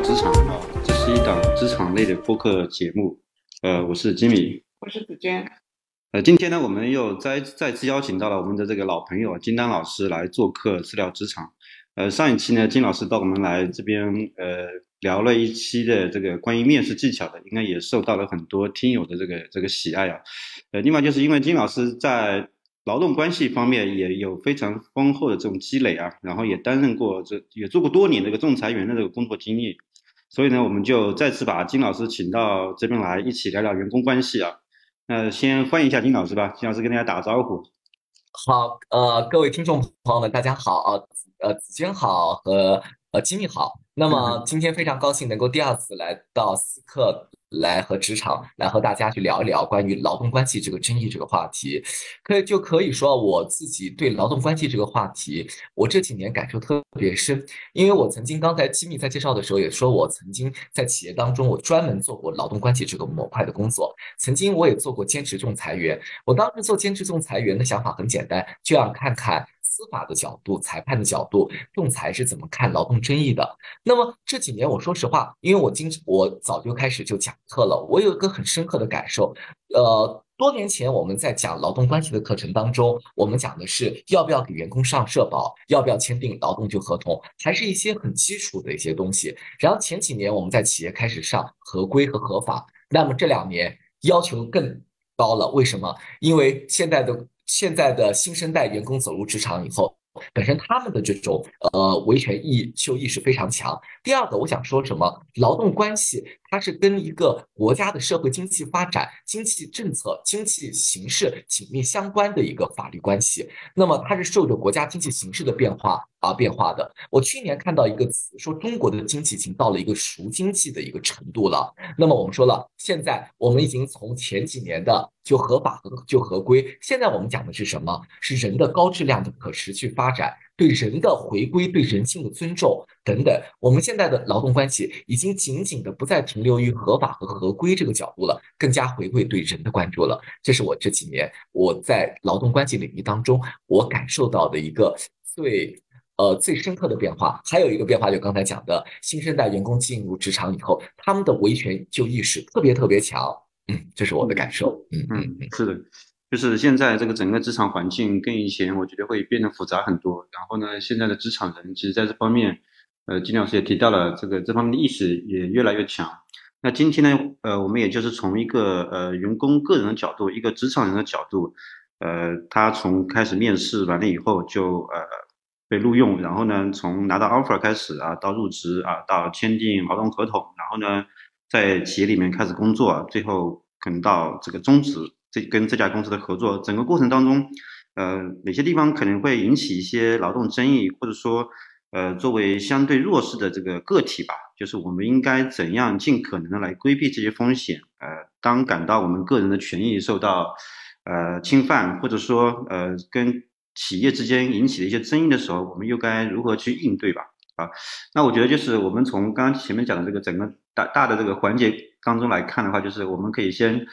职场啊，这是一档职场类的播客节目，呃，我是吉米，我是子娟，呃，今天呢，我们又再再次邀请到了我们的这个老朋友金丹老师来做客饲料职场，呃，上一期呢，金老师到我们来这边，呃，聊了一期的这个关于面试技巧的，应该也受到了很多听友的这个这个喜爱啊，呃，另外就是因为金老师在。劳动关系方面也有非常丰厚的这种积累啊，然后也担任过这也做过多年这个仲裁员的这个工作经历，所以呢，我们就再次把金老师请到这边来，一起聊聊员工关系啊。那先欢迎一下金老师吧，金老师跟大家打个招呼。好，呃，各位听众朋友们，大家好啊，呃，子君好和呃金密好。那么 今天非常高兴能够第二次来到思克。来和职场来和大家去聊一聊关于劳动关系这个争议这个话题，可以就可以说我自己对劳动关系这个话题，我这几年感受特别深，因为我曾经刚才机密在介绍的时候也说，我曾经在企业当中我专门做过劳动关系这个模块的工作，曾经我也做过兼职仲裁员，我当时做兼职仲裁员的想法很简单，就想看看。司法的角度、裁判的角度，仲裁是怎么看劳动争议的？那么这几年，我说实话，因为我今我早就开始就讲课了，我有一个很深刻的感受。呃，多年前我们在讲劳动关系的课程当中，我们讲的是要不要给员工上社保，要不要签订劳动就合同，还是一些很基础的一些东西。然后前几年我们在企业开始上合规和合法，那么这两年要求更高了。为什么？因为现在的。现在的新生代员工走入职场以后。本身他们的这种呃维权意秀意识非常强。第二个，我想说什么？劳动关系它是跟一个国家的社会经济发展、经济政策、经济形势紧密相关的一个法律关系。那么它是受着国家经济形势的变化而变化的。我去年看到一个词，说中国的经济已经到了一个熟经济的一个程度了。那么我们说了，现在我们已经从前几年的就合法和就合规，现在我们讲的是什么？是人的高质量的可持续发展。对人的回归、对人性的尊重等等，我们现在的劳动关系已经紧紧的不再停留于合法和合规这个角度了，更加回归对人的关注了。这是我这几年我在劳动关系领域当中我感受到的一个最呃最深刻的变化。还有一个变化，就刚才讲的新生代员工进入职场以后，他们的维权就意识特别特别强。嗯，这是我的感受。嗯嗯，是的。就是现在这个整个职场环境跟以前，我觉得会变得复杂很多。然后呢，现在的职场人其实在这方面，呃，金老师也提到了，这个这方面的意识也越来越强。那今天呢，呃，我们也就是从一个呃员工个人的角度，一个职场人的角度，呃，他从开始面试完了以后就呃被录用，然后呢，从拿到 offer 开始啊，到入职啊，到签订劳动合同，然后呢，在企业里面开始工作，最后可能到这个终止。这跟这家公司的合作，整个过程当中，呃，哪些地方可能会引起一些劳动争议，或者说，呃，作为相对弱势的这个个体吧，就是我们应该怎样尽可能的来规避这些风险？呃，当感到我们个人的权益受到呃侵犯，或者说呃跟企业之间引起的一些争议的时候，我们又该如何去应对吧？啊，那我觉得就是我们从刚刚前面讲的这个整个大大的这个环节当中来看的话，就是我们可以先。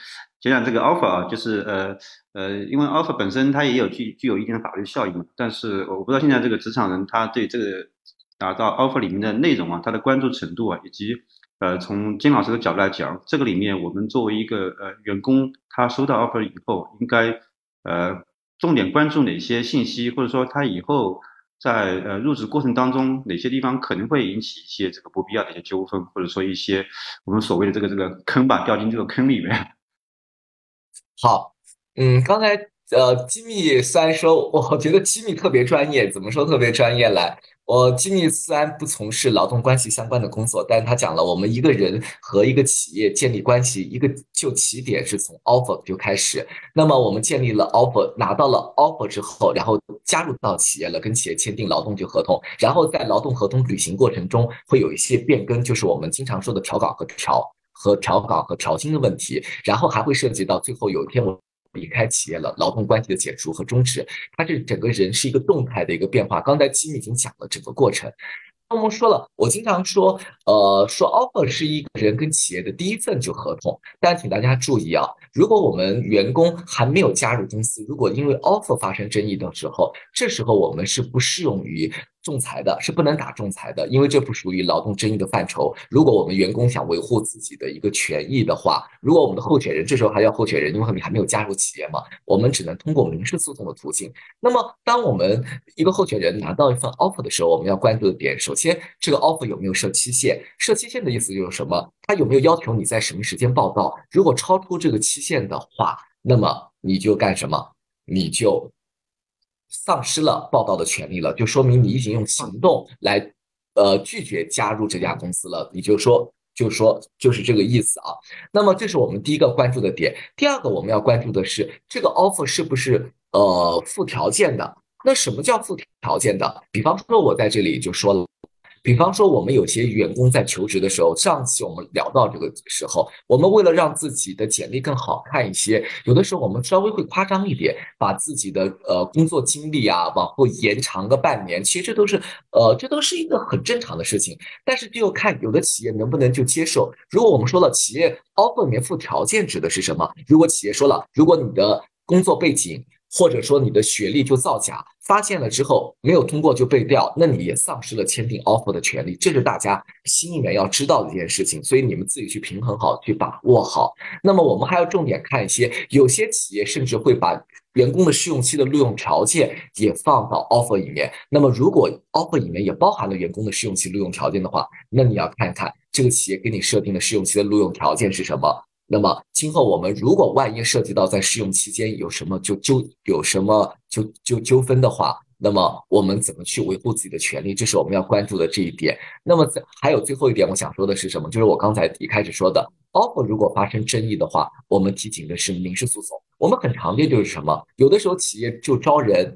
讲讲这个 offer 啊，就是呃呃，因为 offer 本身它也有具具有一定的法律效应嘛，但是我不知道现在这个职场人他对这个达到 offer 里面的内容啊，他的关注程度啊，以及呃从金老师的角度来讲，这个里面我们作为一个呃员工，他收到 offer 以后，应该呃重点关注哪些信息，或者说他以后在呃入职过程当中哪些地方可能会引起一些这个不必要的一些纠纷，或者说一些我们所谓的这个这个坑吧，掉进这个坑里面。好，嗯，刚才呃，机密虽然说，我觉得机密特别专业，怎么说特别专业来？我机密虽然不从事劳动关系相关的工作，但是他讲了，我们一个人和一个企业建立关系，一个就起点是从 offer 就开始。那么我们建立了 offer，拿到了 offer 之后，然后加入到企业了，跟企业签订劳动就合同，然后在劳动合同履行过程中会有一些变更，就是我们经常说的调岗和调。和调岗和调薪的问题，然后还会涉及到最后有一天我离开企业了，劳动关系的解除和终止，它这整个人是一个动态的一个变化。刚才金已经讲了整个过程。那我们说了，我经常说，呃，说 offer 是一个人跟企业的第一份就合同，但请大家注意啊，如果我们员工还没有加入公司，如果因为 offer 发生争议的时候，这时候我们是不适用于仲裁的，是不能打仲裁的，因为这不属于劳动争议的范畴。如果我们员工想维护自己的一个权益的话，如果我们的候选人这时候还要候选人，因为你还没有加入企业嘛，我们只能通过民事诉讼的途径。那么，当我们一个候选人拿到一份 offer 的时候，我们要关注的点，首先这个 offer 有没有设期限？设期限的意思就是什么？他有没有要求你在什么时间报到？如果超出这个期限的话，那么你就干什么？你就。丧失了报道的权利了，就说明你已经用行动来，呃，拒绝加入这家公司了。你就说，就说，就是这个意思啊。那么，这是我们第一个关注的点。第二个，我们要关注的是这个 offer 是不是呃附条件的？那什么叫附条件的？比方说，我在这里就说了。比方说，我们有些员工在求职的时候，上期我们聊到这个时候，我们为了让自己的简历更好看一些，有的时候我们稍微会夸张一点，把自己的呃工作经历啊往后延长个半年，其实这都是呃这都是一个很正常的事情。但是就看有的企业能不能就接受。如果我们说了企业 offer 里面附条件指的是什么？如果企业说了，如果你的工作背景。或者说你的学历就造假，发现了之后没有通过就被调，那你也丧失了签订 offer 的权利，这是大家心里面要知道的一件事情。所以你们自己去平衡好，去把握好。那么我们还要重点看一些，有些企业甚至会把员工的试用期的录用条件也放到 offer 里面。那么如果 offer 里面也包含了员工的试用期录用条件的话，那你要看看这个企业给你设定的试用期的录用条件是什么。那么今后我们如果万一涉及到在试用期间有什么就纠有什么就就纠纷的话，那么我们怎么去维护自己的权利？这是我们要关注的这一点。那么在还有最后一点，我想说的是什么？就是我刚才一开始说的，offer 如果发生争议的话，我们提醒的是民事诉讼。我们很常见就是什么？有的时候企业就招人，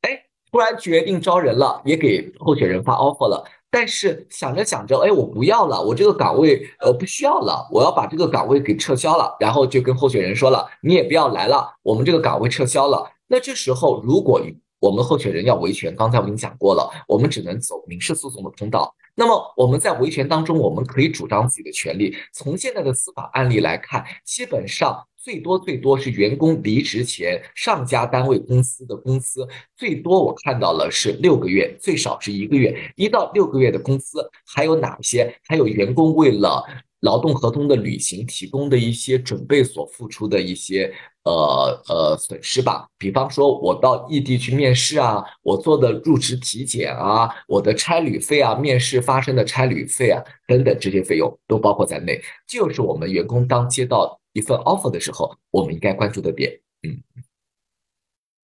哎，突然决定招人了，也给候选人发 offer 了。但是想着想着，哎，我不要了，我这个岗位呃不需要了，我要把这个岗位给撤销了，然后就跟候选人说了，你也不要来了，我们这个岗位撤销了。那这时候，如果我们候选人要维权，刚才我们讲过了，我们只能走民事诉讼的通道。那么我们在维权当中，我们可以主张自己的权利。从现在的司法案例来看，基本上。最多最多是员工离职前上家单位公司的工资，最多我看到了是六个月，最少是一个月，一到六个月的工资。还有哪些？还有员工为了劳动合同的履行提供的一些准备所付出的一些呃呃损失吧。比方说，我到异地去面试啊，我做的入职体检啊，我的差旅费啊，面试发生的差旅费啊等等这些费用都包括在内。就是我们员工当接到。一份 offer 的时候，我们应该关注的点，嗯，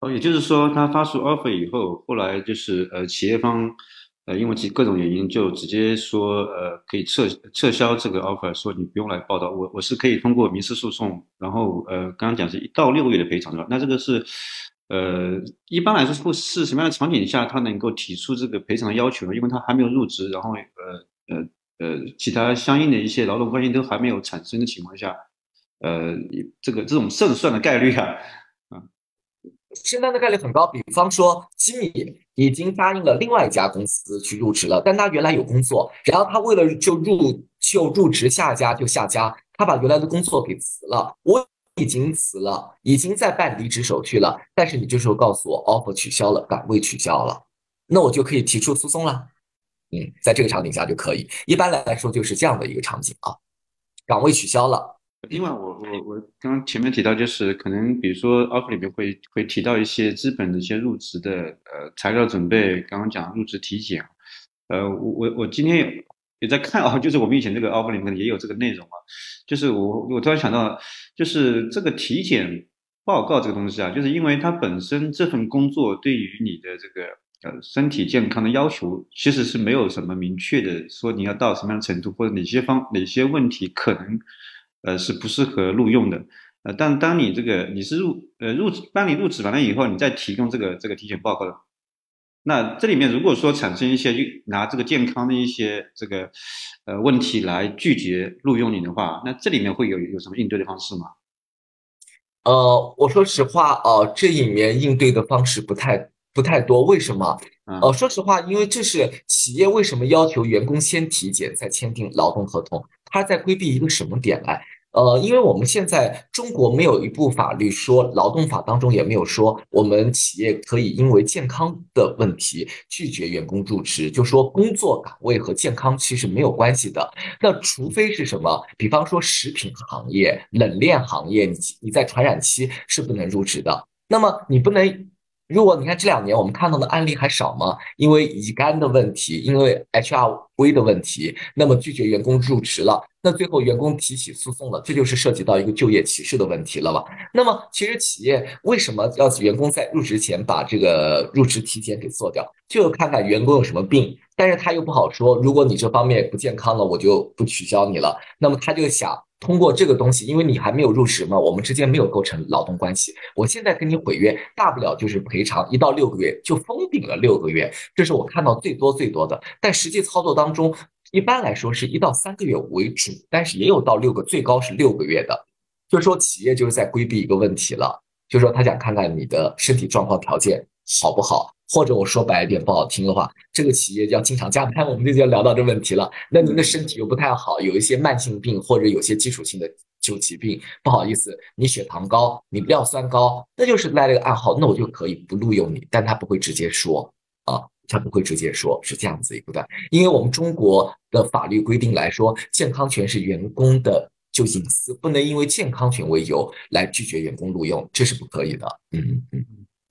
哦，也就是说，他发出 offer 以后，后来就是呃，企业方呃，因为其各种原因，就直接说呃，可以撤撤销这个 offer，说你不用来报道，我我是可以通过民事诉讼，然后呃，刚刚讲是一到六个月的赔偿，是吧？那这个是呃，一般来说是是什么样的场景下，他能够提出这个赔偿要求呢？因为他还没有入职，然后呃呃呃，其他相应的一些劳动关系都还没有产生的情况下。呃，这个这种胜算的概率啊，啊，胜算的概率很高。比方说，吉米已经答应了另外一家公司去入职了，但他原来有工作，然后他为了就入就入职下家就下家，他把原来的工作给辞了。我已经辞了，已经在办离职手续了，但是你这时候告诉我 offer 取消了，岗位取消了，那我就可以提出诉讼了。嗯，在这个场景下就可以。一般来说就是这样的一个场景啊，岗位取消了。另外，我我我刚刚前面提到，就是可能比如说 offer 里面会会提到一些资本的一些入职的呃材料准备，刚刚讲入职体检，呃，我我我今天也也在看啊，就是我们以前这个 offer 里面也有这个内容啊，就是我我突然想到，就是这个体检报告这个东西啊，就是因为它本身这份工作对于你的这个呃身体健康的要求，其实是没有什么明确的说你要到什么样的程度，或者哪些方哪些问题可能。呃，是不适合录用的，呃，但当你这个你是入呃入职当你入职完了以后，你再提供这个这个体检报告的，那这里面如果说产生一些拿这个健康的一些这个呃问题来拒绝录用你的话，那这里面会有有什么应对的方式吗？呃，我说实话哦，这里面应对的方式不太不太多，为什么？呃，说实话，因为这是企业为什么要求员工先体检再签订劳动合同。他在规避一个什么点来？呃，因为我们现在中国没有一部法律说，劳动法当中也没有说，我们企业可以因为健康的问题拒绝员工入职，就说工作岗位和健康其实没有关系的。那除非是什么，比方说食品行业、冷链行业，你你在传染期是不能入职的。那么你不能。如果你看这两年我们看到的案例还少吗？因为乙肝的问题，因为 HRV 的问题，那么拒绝员工入职了，那最后员工提起诉讼了，这就是涉及到一个就业歧视的问题了吧？那么其实企业为什么要员工在入职前把这个入职体检给做掉？就看看员工有什么病，但是他又不好说，如果你这方面不健康了，我就不取消你了。那么他就想。通过这个东西，因为你还没有入职嘛，我们之间没有构成劳动关系。我现在跟你毁约，大不了就是赔偿一到六个月，就封顶了六个月，这是我看到最多最多的。但实际操作当中，一般来说是一到三个月为主，但是也有到六个，最高是六个月的。就是说，企业就是在规避一个问题了，就是说他想看看你的身体状况条件好不好。或者我说白一点不好听的话，这个企业要经常加班，我们就要聊到这问题了。那您的身体又不太好，有一些慢性病或者有些基础性的旧疾病，不好意思，你血糖高，你尿酸高，那就是赖了个暗号，那我就可以不录用你，但他不会直接说啊，他不会直接说，是这样子一个段，因为我们中国的法律规定来说，健康权是员工的就隐私，不能因为健康权为由来拒绝员工录用，这是不可以的。嗯嗯。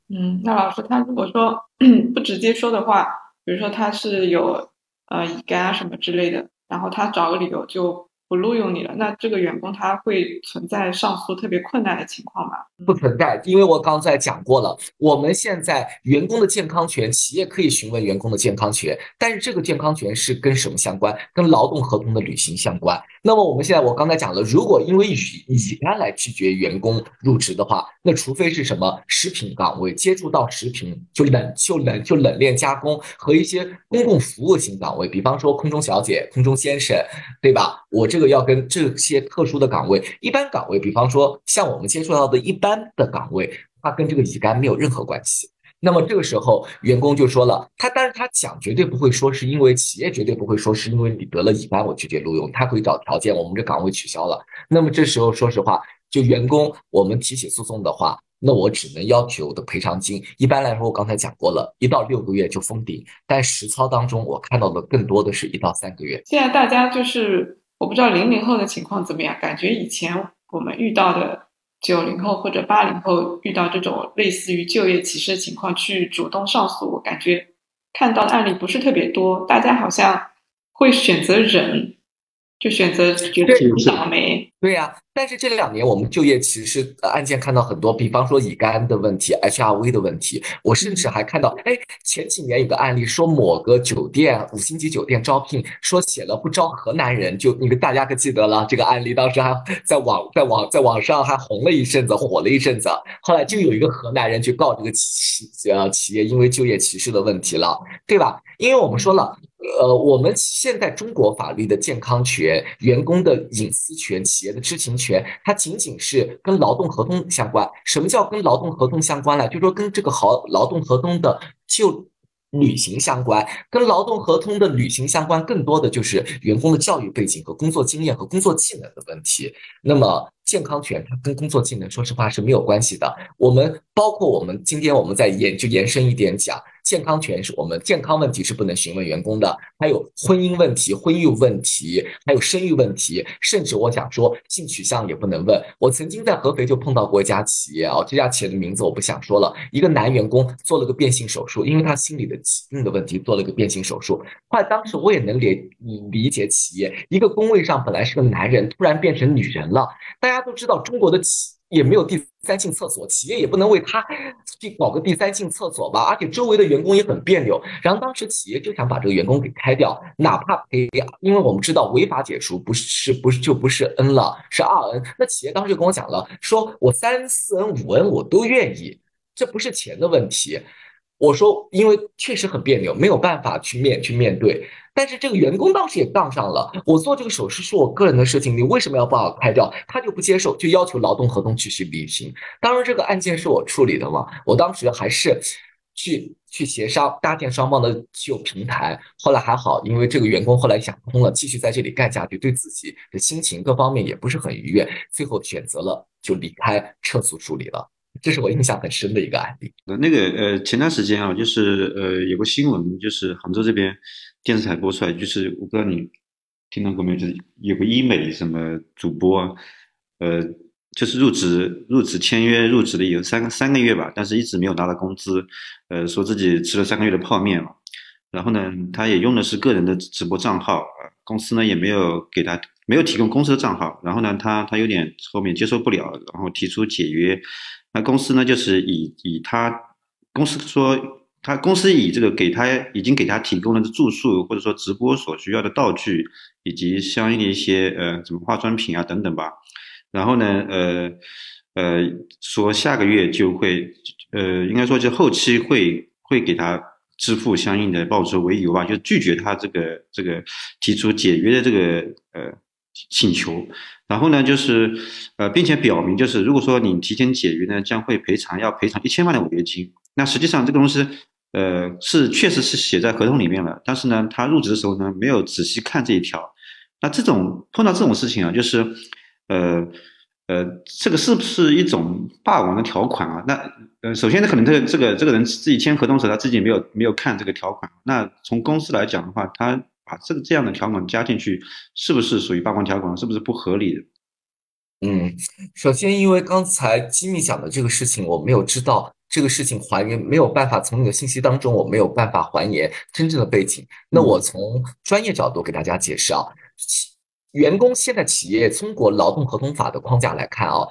嗯，那老师他如果说 不直接说的话，比如说他是有呃乙肝啊什么之类的，然后他找个理由就。不录用你了，那这个员工他会存在上诉特别困难的情况吗？不存在，因为我刚才讲过了，我们现在员工的健康权，企业可以询问员工的健康权，但是这个健康权是跟什么相关？跟劳动合同的履行相关。那么我们现在我刚才讲了，如果因为乙乙肝来拒绝员工入职的话，那除非是什么食品岗位接触到食品就冷就冷就冷链加工和一些公共服务型岗位，比方说空中小姐、空中先生，对吧？我这。这个要跟这些特殊的岗位，一般岗位，比方说像我们接触到的一般的岗位，它跟这个乙肝没有任何关系。那么这个时候，员工就说了，他但是他讲绝对不会说是因为企业绝对不会说是因为你得了乙肝我拒绝录用，他会找条件，我们这岗位取消了。那么这时候说实话，就员工我们提起诉讼的话。那我只能要求的赔偿金，一般来说，我刚才讲过了，一到六个月就封顶，但实操当中，我看到的更多的是一到三个月。现在大家就是，我不知道零零后的情况怎么样，感觉以前我们遇到的九零后或者八零后遇到这种类似于就业歧视的情况，去主动上诉，我感觉看到的案例不是特别多，大家好像会选择忍。就选择觉得倒霉，对呀。但是这两年我们就业歧视案件看到很多，比方说乙肝的问题、HRV 的问题。我甚至还看到，哎，前几年有个案例说某个酒店五星级酒店招聘，说写了不招河南人，就你们大家可记得了？这个案例当时还在网在网在网上还红了一阵子，火了一阵子。后来就有一个河南人去告这个企呃企业，因为就业歧视的问题了，对吧？因为我们说了。呃，我们现在中国法律的健康权、员工的隐私权、企业的知情权，它仅仅是跟劳动合同相关。什么叫跟劳动合同相关呢？就是说跟这个好劳动合同的就履行相关，跟劳动合同的履行相关，更多的就是员工的教育背景和工作经验和工作技能的问题。那么。健康权它跟工作技能，说实话是没有关系的。我们包括我们今天我们在延就延伸一点讲，健康权是我们健康问题是不能询问员工的，还有婚姻问题、婚育问题，还有生育问题，甚至我想说性取向也不能问。我曾经在合肥就碰到过一家企业啊，这家企业的名字我不想说了，一个男员工做了个变性手术，因为他心理的疾病的问题做了个变性手术。后来当时我也能理理解企业，一个工位上本来是个男人，突然变成女人了，大家。大家都知道，中国的企也没有第三性厕所，企业也不能为他去搞个第三性厕所吧。而且周围的员工也很别扭。然后当时企业就想把这个员工给开掉，哪怕赔，因为我们知道违法解除不是不是就不是 N 了，是二 N。那企业当时就跟我讲了，说我三四 N 五 N 我都愿意，这不是钱的问题。我说，因为确实很别扭，没有办法去面去面对。但是这个员工当时也杠上了，我做这个手术是我个人的事情，你为什么要把我开掉？他就不接受，就要求劳动合同继续履行。当然，这个案件是我处理的嘛，我当时还是去去协商搭建双方的就平台。后来还好，因为这个员工后来想通了，继续在这里干下去，对自己的心情各方面也不是很愉悦，最后选择了就离开撤诉处理了。这是我印象很深的一个案例。那个呃，前段时间啊，就是呃，有个新闻，就是杭州这边电视台播出来，就是我不知道你听到过没有，就是有个医美什么主播，呃，就是入职入职签约入职了有三三个月吧，但是一直没有拿到工资，呃，说自己吃了三个月的泡面嘛，然后呢，他也用的是个人的直播账号，公司呢也没有给他没有提供公司的账号，然后呢，他他有点后面接受不了，然后提出解约。那公司呢，就是以以他公司说，他公司以这个给他已经给他提供了住宿或者说直播所需要的道具以及相应的一些呃什么化妆品啊等等吧，然后呢呃呃说下个月就会呃应该说就后期会会给他支付相应的报酬为由吧，就拒绝他这个这个提出解约的这个呃请求。然后呢，就是，呃，并且表明，就是如果说你提前解约呢，将会赔偿要赔偿一千万的违约金。那实际上这个东西，呃，是确实是写在合同里面了，但是呢，他入职的时候呢，没有仔细看这一条。那这种碰到这种事情啊，就是，呃，呃，这个是不是一种霸王的条款啊？那，呃，首先呢，可能这个这个这个人自己签合同时，他自己没有没有看这个条款。那从公司来讲的话，他。把这个这样的条款加进去，是不是属于霸王条款？是不是不合理的？嗯，首先，因为刚才机密讲的这个事情，我没有知道这个事情还原，没有办法从你的信息当中，我没有办法还原真正的背景。那我从专业角度给大家解释啊，员工现在企业通过劳动合同法的框架来看啊。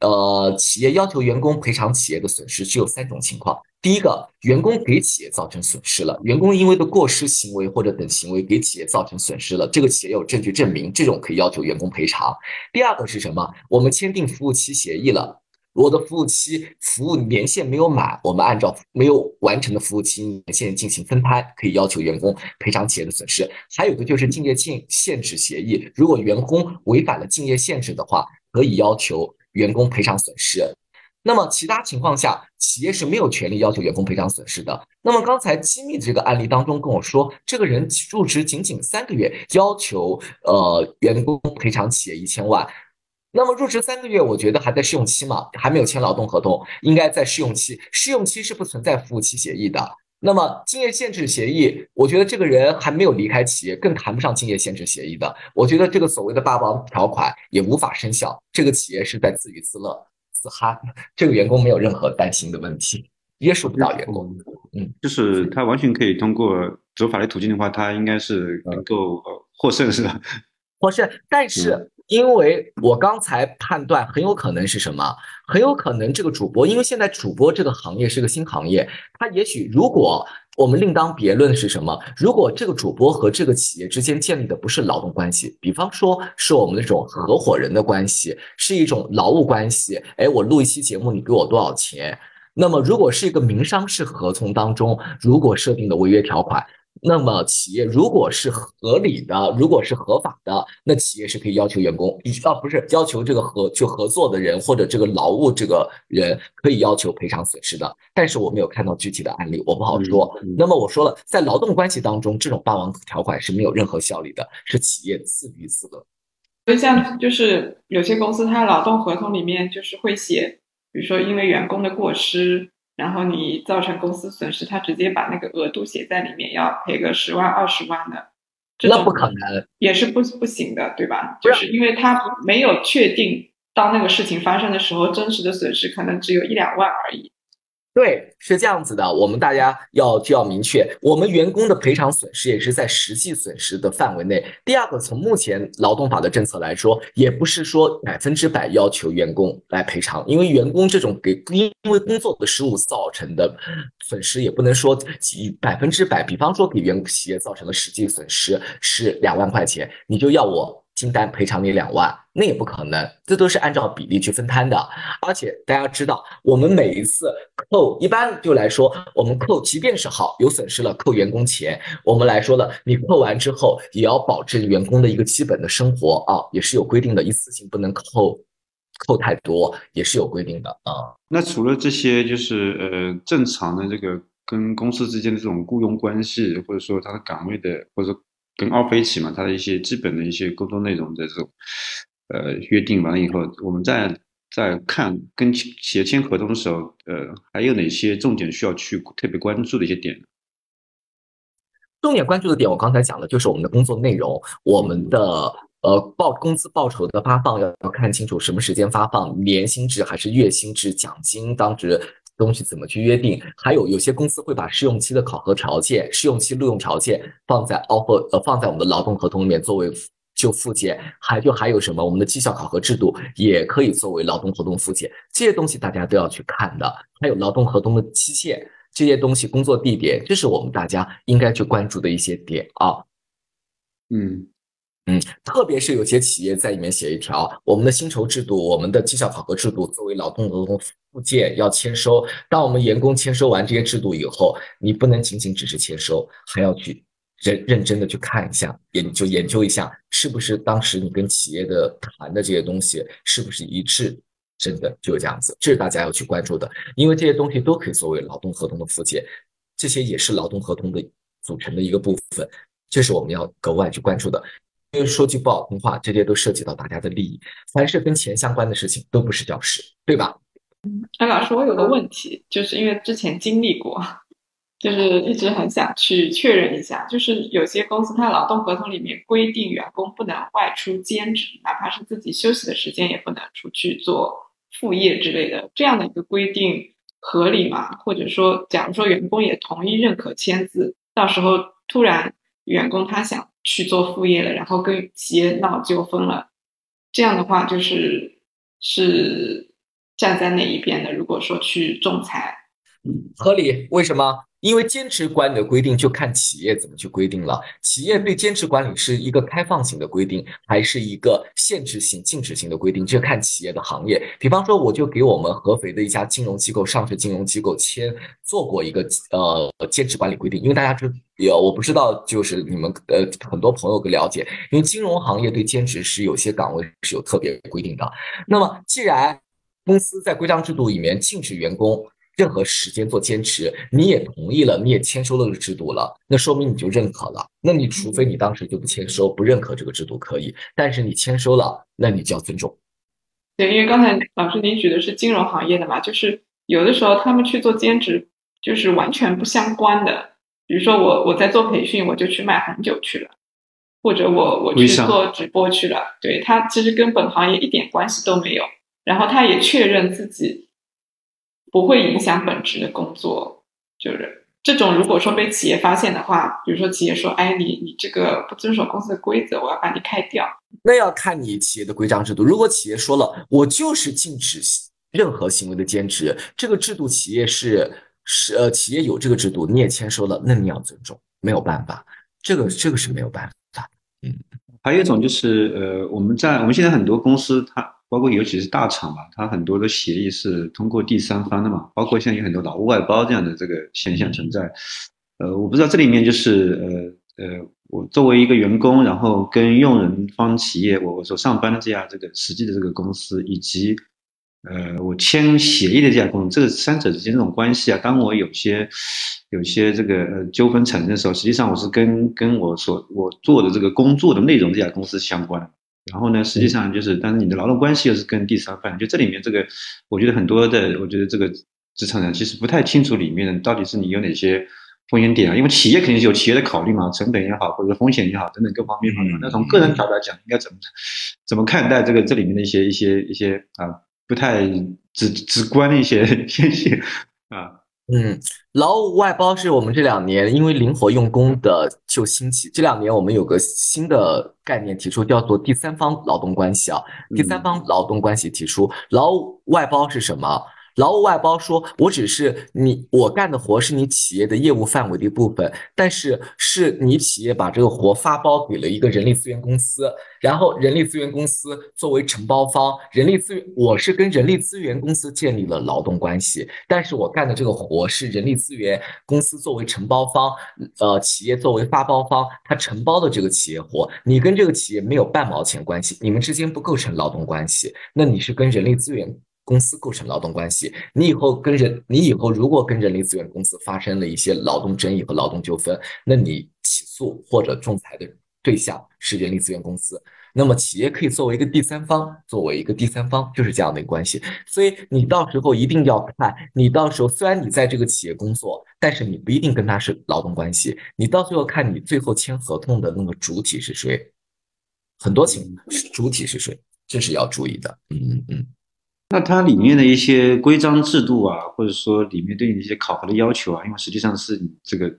呃，企业要求员工赔偿企业的损失，只有三种情况。第一个，员工给企业造成损失了，员工因为的过失行为或者等行为给企业造成损失了，这个企业有证据证明，这种可以要求员工赔偿。第二个是什么？我们签订服务期协议了，我的服务期服务年限没有满，我们按照没有完成的服务期年限进行分摊，可以要求员工赔偿企业的损失。还有一个就是竞业限限制协议，如果员工违反了竞业限制的话，可以要求。员工赔偿损失，那么其他情况下，企业是没有权利要求员工赔偿损失的。那么刚才机密这个案例当中跟我说，这个人入职仅仅三个月，要求呃员工赔偿企业一千万。那么入职三个月，我觉得还在试用期嘛，还没有签劳动合同，应该在试用期。试用期是不存在服务期协议的。那么竞业限制协议，我觉得这个人还没有离开企业，更谈不上竞业限制协议的。我觉得这个所谓的霸王条款也无法生效，这个企业是在自娱自乐、自嗨，这个员工没有任何担心的问题，约束不到员工。嗯，就是他完全可以通过走法律途径的话，他应该是能够获胜，是吧？获胜，但是。因为我刚才判断很有可能是什么？很有可能这个主播，因为现在主播这个行业是个新行业，他也许如果我们另当别论是什么？如果这个主播和这个企业之间建立的不是劳动关系，比方说是我们那种合伙人的关系，是一种劳务关系，哎，我录一期节目，你给我多少钱？那么如果是一个民商事合同当中，如果设定的违约条款。那么企业如果是合理的，如果是合法的，那企业是可以要求员工，啊不是要求这个合去合作的人或者这个劳务这个人可以要求赔偿损失的。但是我没有看到具体的案例，我不好说。那么我说了，在劳动关系当中，这种霸王条款是没有任何效力的，是企业自娱自乐。所以像就是有些公司，它劳动合同里面就是会写，比如说因为员工的过失。然后你造成公司损失，他直接把那个额度写在里面，要赔个十万二十万的，那不可能，也是不不行的，对吧？就是因为他没有确定当那个事情发生的时候，真实的损失可能只有一两万而已。对，是这样子的，我们大家要就要明确，我们员工的赔偿损失也是在实际损失的范围内。第二个，从目前劳动法的政策来说，也不是说百分之百要求员工来赔偿，因为员工这种给因为工作的失误造成的损失，也不能说几百分之百。比方说，给员企业造成的实际损失是两万块钱，你就要我。清单赔偿你两万，那也不可能，这都是按照比例去分摊的。而且大家知道，我们每一次扣，一般就来说，我们扣，即便是好有损失了，扣员工钱，我们来说了，你扣完之后也要保证员工的一个基本的生活啊，也是有规定的，一次性不能扣，扣太多也是有规定的啊。那除了这些，就是呃正常的这个。跟公司之间的这种雇佣关系，或者说他的岗位的，或者跟奥飞一起嘛，他的一些基本的一些沟通内容的这种呃约定完了以后，我们再再看跟企业签合同的时候，呃，还有哪些重点需要去特别关注的一些点？重点关注的点，我刚才讲的就是我们的工作内容，我们的呃报工资报酬的发放要要看清楚什么时间发放，年薪制还是月薪制，奖金当时东西怎么去约定，还有有些公司会把试用期的考核条件、试用期录用条件放在 offer 呃放在我们的劳动合同里面作为就附件，还就还有什么我们的绩效考核制度也可以作为劳动合同附件，这些东西大家都要去看的，还有劳动合同的期限。这些东西，工作地点，这是我们大家应该去关注的一些点啊。嗯嗯，特别是有些企业在里面写一条，我们的薪酬制度、我们的绩效考核制度作为劳动合同附件要签收。当我们员工签收完这些制度以后，你不能仅仅只是签收，还要去认认真的去看一下，研究研究一下，是不是当时你跟企业的谈的这些东西是不是一致。真的就是这样子，这是大家要去关注的，因为这些东西都可以作为劳动合同的附件，这些也是劳动合同的组成的一个部分，这是我们要格外去关注的。因为说句不好听话，这些都涉及到大家的利益，凡是跟钱相关的事情都不是屌事，对吧？嗯，哎，老师，我有个问题，就是因为之前经历过，就是一直很想去确认一下，就是有些公司它劳动合同里面规定员工不能外出兼职，哪怕是自己休息的时间也不能出去做。副业之类的这样的一个规定合理吗？或者说，假如说员工也同意认可签字，到时候突然员工他想去做副业了，然后跟企业闹纠纷了，这样的话就是是站在哪一边的？如果说去仲裁，合理？为什么？因为坚持管理的规定就看企业怎么去规定了。企业对坚持管理是一个开放型的规定，还是一个限制性、禁止性的规定，这看企业的行业。比方说，我就给我们合肥的一家金融机构、上市金融机构签做过一个呃坚持管理规定。因为大家知有，我不知道就是你们呃很多朋友个了解，因为金融行业对兼职是有些岗位是有特别规定的。那么既然公司在规章制度里面禁止员工。任何时间做坚持，你也同意了，你也签收了这个制度了，那说明你就认可了。那你除非你当时就不签收，不认可这个制度可以，但是你签收了，那你就要尊重。对，因为刚才老师您举的是金融行业的嘛，就是有的时候他们去做兼职，就是完全不相关的。比如说我我在做培训，我就去卖红酒去了，或者我我去做直播去了，对他其实跟本行业一点关系都没有。然后他也确认自己。不会影响本职的工作，就是这种。如果说被企业发现的话，比如说企业说：“哎，你你这个不遵守公司的规则，我要把你开掉。”那要看你企业的规章制度。如果企业说了，我就是禁止任何行为的兼职，这个制度企业是是呃，企业有这个制度，你也签收了，那你要尊重，没有办法，这个这个是没有办法。嗯，还有一种就是呃，我们在我们现在很多公司它。包括尤其是大厂吧，它很多的协议是通过第三方的嘛，包括现在有很多劳务外包这样的这个现象存在。呃，我不知道这里面就是呃呃，我作为一个员工，然后跟用人方企业，我我所上班的这家这个实际的这个公司，以及呃我签协议的这家公司，这个三者之间这种关系啊，当我有些有些这个呃纠纷产生的时候，实际上我是跟跟我所我做的这个工作的内容这家公司相关。然后呢，实际上就是，但是你的劳动关系又是跟第三方，就这里面这个，我觉得很多的，我觉得这个职场人其实不太清楚里面到底是你有哪些风险点啊，因为企业肯定是有企业的考虑嘛，成本也好，或者风险也好，等等各方面嘛。那从个人角度来讲，应该怎么怎么看待这个这里面的一些一些一些啊，不太直直观的一些现象啊。嗯，劳务外包是我们这两年因为灵活用工的就兴起。这两年我们有个新的概念提出，叫做第三方劳动关系啊。第三方劳动关系提出，劳务外包是什么？劳务外包说，我只是你我干的活是你企业的业务范围的一部分，但是是你企业把这个活发包给了一个人力资源公司，然后人力资源公司作为承包方，人力资源我是跟人力资源公司建立了劳动关系，但是我干的这个活是人力资源公司作为承包方，呃，企业作为发包方，他承包的这个企业活，你跟这个企业没有半毛钱关系，你们之间不构成劳动关系，那你是跟人力资源。公司构成劳动关系。你以后跟人，你以后如果跟人力资源公司发生了一些劳动争议和劳动纠纷，那你起诉或者仲裁的对象是人力资源公司。那么企业可以作为一个第三方，作为一个第三方就是这样的一个关系。所以你到时候一定要看，你到时候虽然你在这个企业工作，但是你不一定跟他是劳动关系。你到最后看你最后签合同的那个主体是谁，很多情主体是谁，这是要注意的。嗯嗯嗯。那它里面的一些规章制度啊，或者说里面对你一些考核的要求啊，因为实际上是你这个。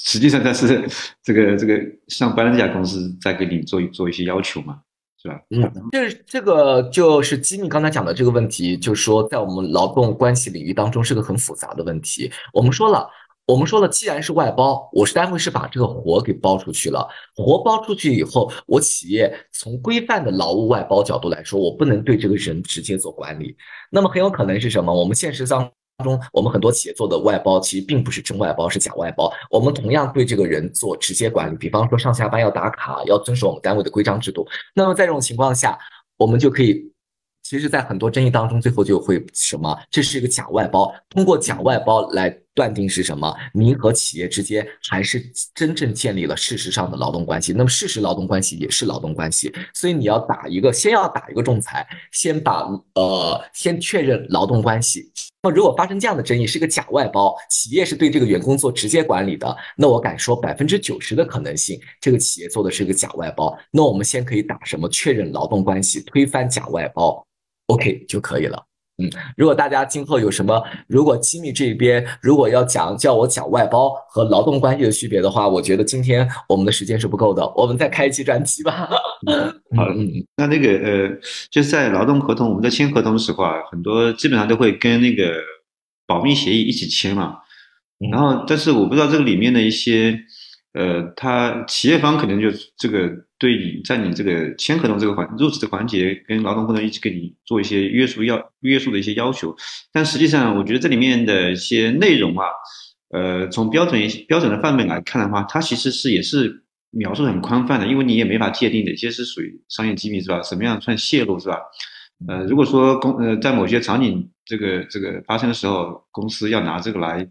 实际上，它是 这个这个上班的这家公司在给你做做一些要求嘛，是吧？嗯，这这个就是基米刚才讲的这个问题，就是说在我们劳动关系领域当中是个很复杂的问题。我们说了，我们说了，既然是外包，我是单位是把这个活给包出去了，活包出去以后，我企业从规范的劳务外包角度来说，我不能对这个人直接做管理，那么很有可能是什么？我们现实当。中，我们很多企业做的外包其实并不是真外包，是假外包。我们同样对这个人做直接管理，比方说上下班要打卡，要遵守我们单位的规章制度。那么在这种情况下，我们就可以。其实，在很多争议当中，最后就会什么？这是一个假外包。通过假外包来断定是什么？您和企业之间还是真正建立了事实上的劳动关系。那么，事实劳动关系也是劳动关系。所以，你要打一个，先要打一个仲裁，先把呃，先确认劳动关系。那么，如果发生这样的争议，是个假外包，企业是对这个员工做直接管理的，那我敢说百分之九十的可能性，这个企业做的是个假外包。那我们先可以打什么？确认劳动关系，推翻假外包。OK 就可以了。嗯，如果大家今后有什么，如果机密这边如果要讲叫我讲外包和劳动关系的区别的话，我觉得今天我们的时间是不够的，我们再开一期专题吧。好，嗯，那那个呃，就是在劳动合同我们在签合同的时候啊，很多基本上都会跟那个保密协议一起签嘛。然后，但是我不知道这个里面的一些。呃，他企业方可能就这个对你在你这个签合同这个环入职的环节，跟劳动部门一起给你做一些约束要约束的一些要求，但实际上我觉得这里面的一些内容啊，呃，从标准标准的范围来看的话，它其实是也是描述很宽泛的，因为你也没法界定哪些是属于商业机密是吧？什么样算泄露是吧？呃，如果说公呃在某些场景这个这个发生的时候，公司要拿这个来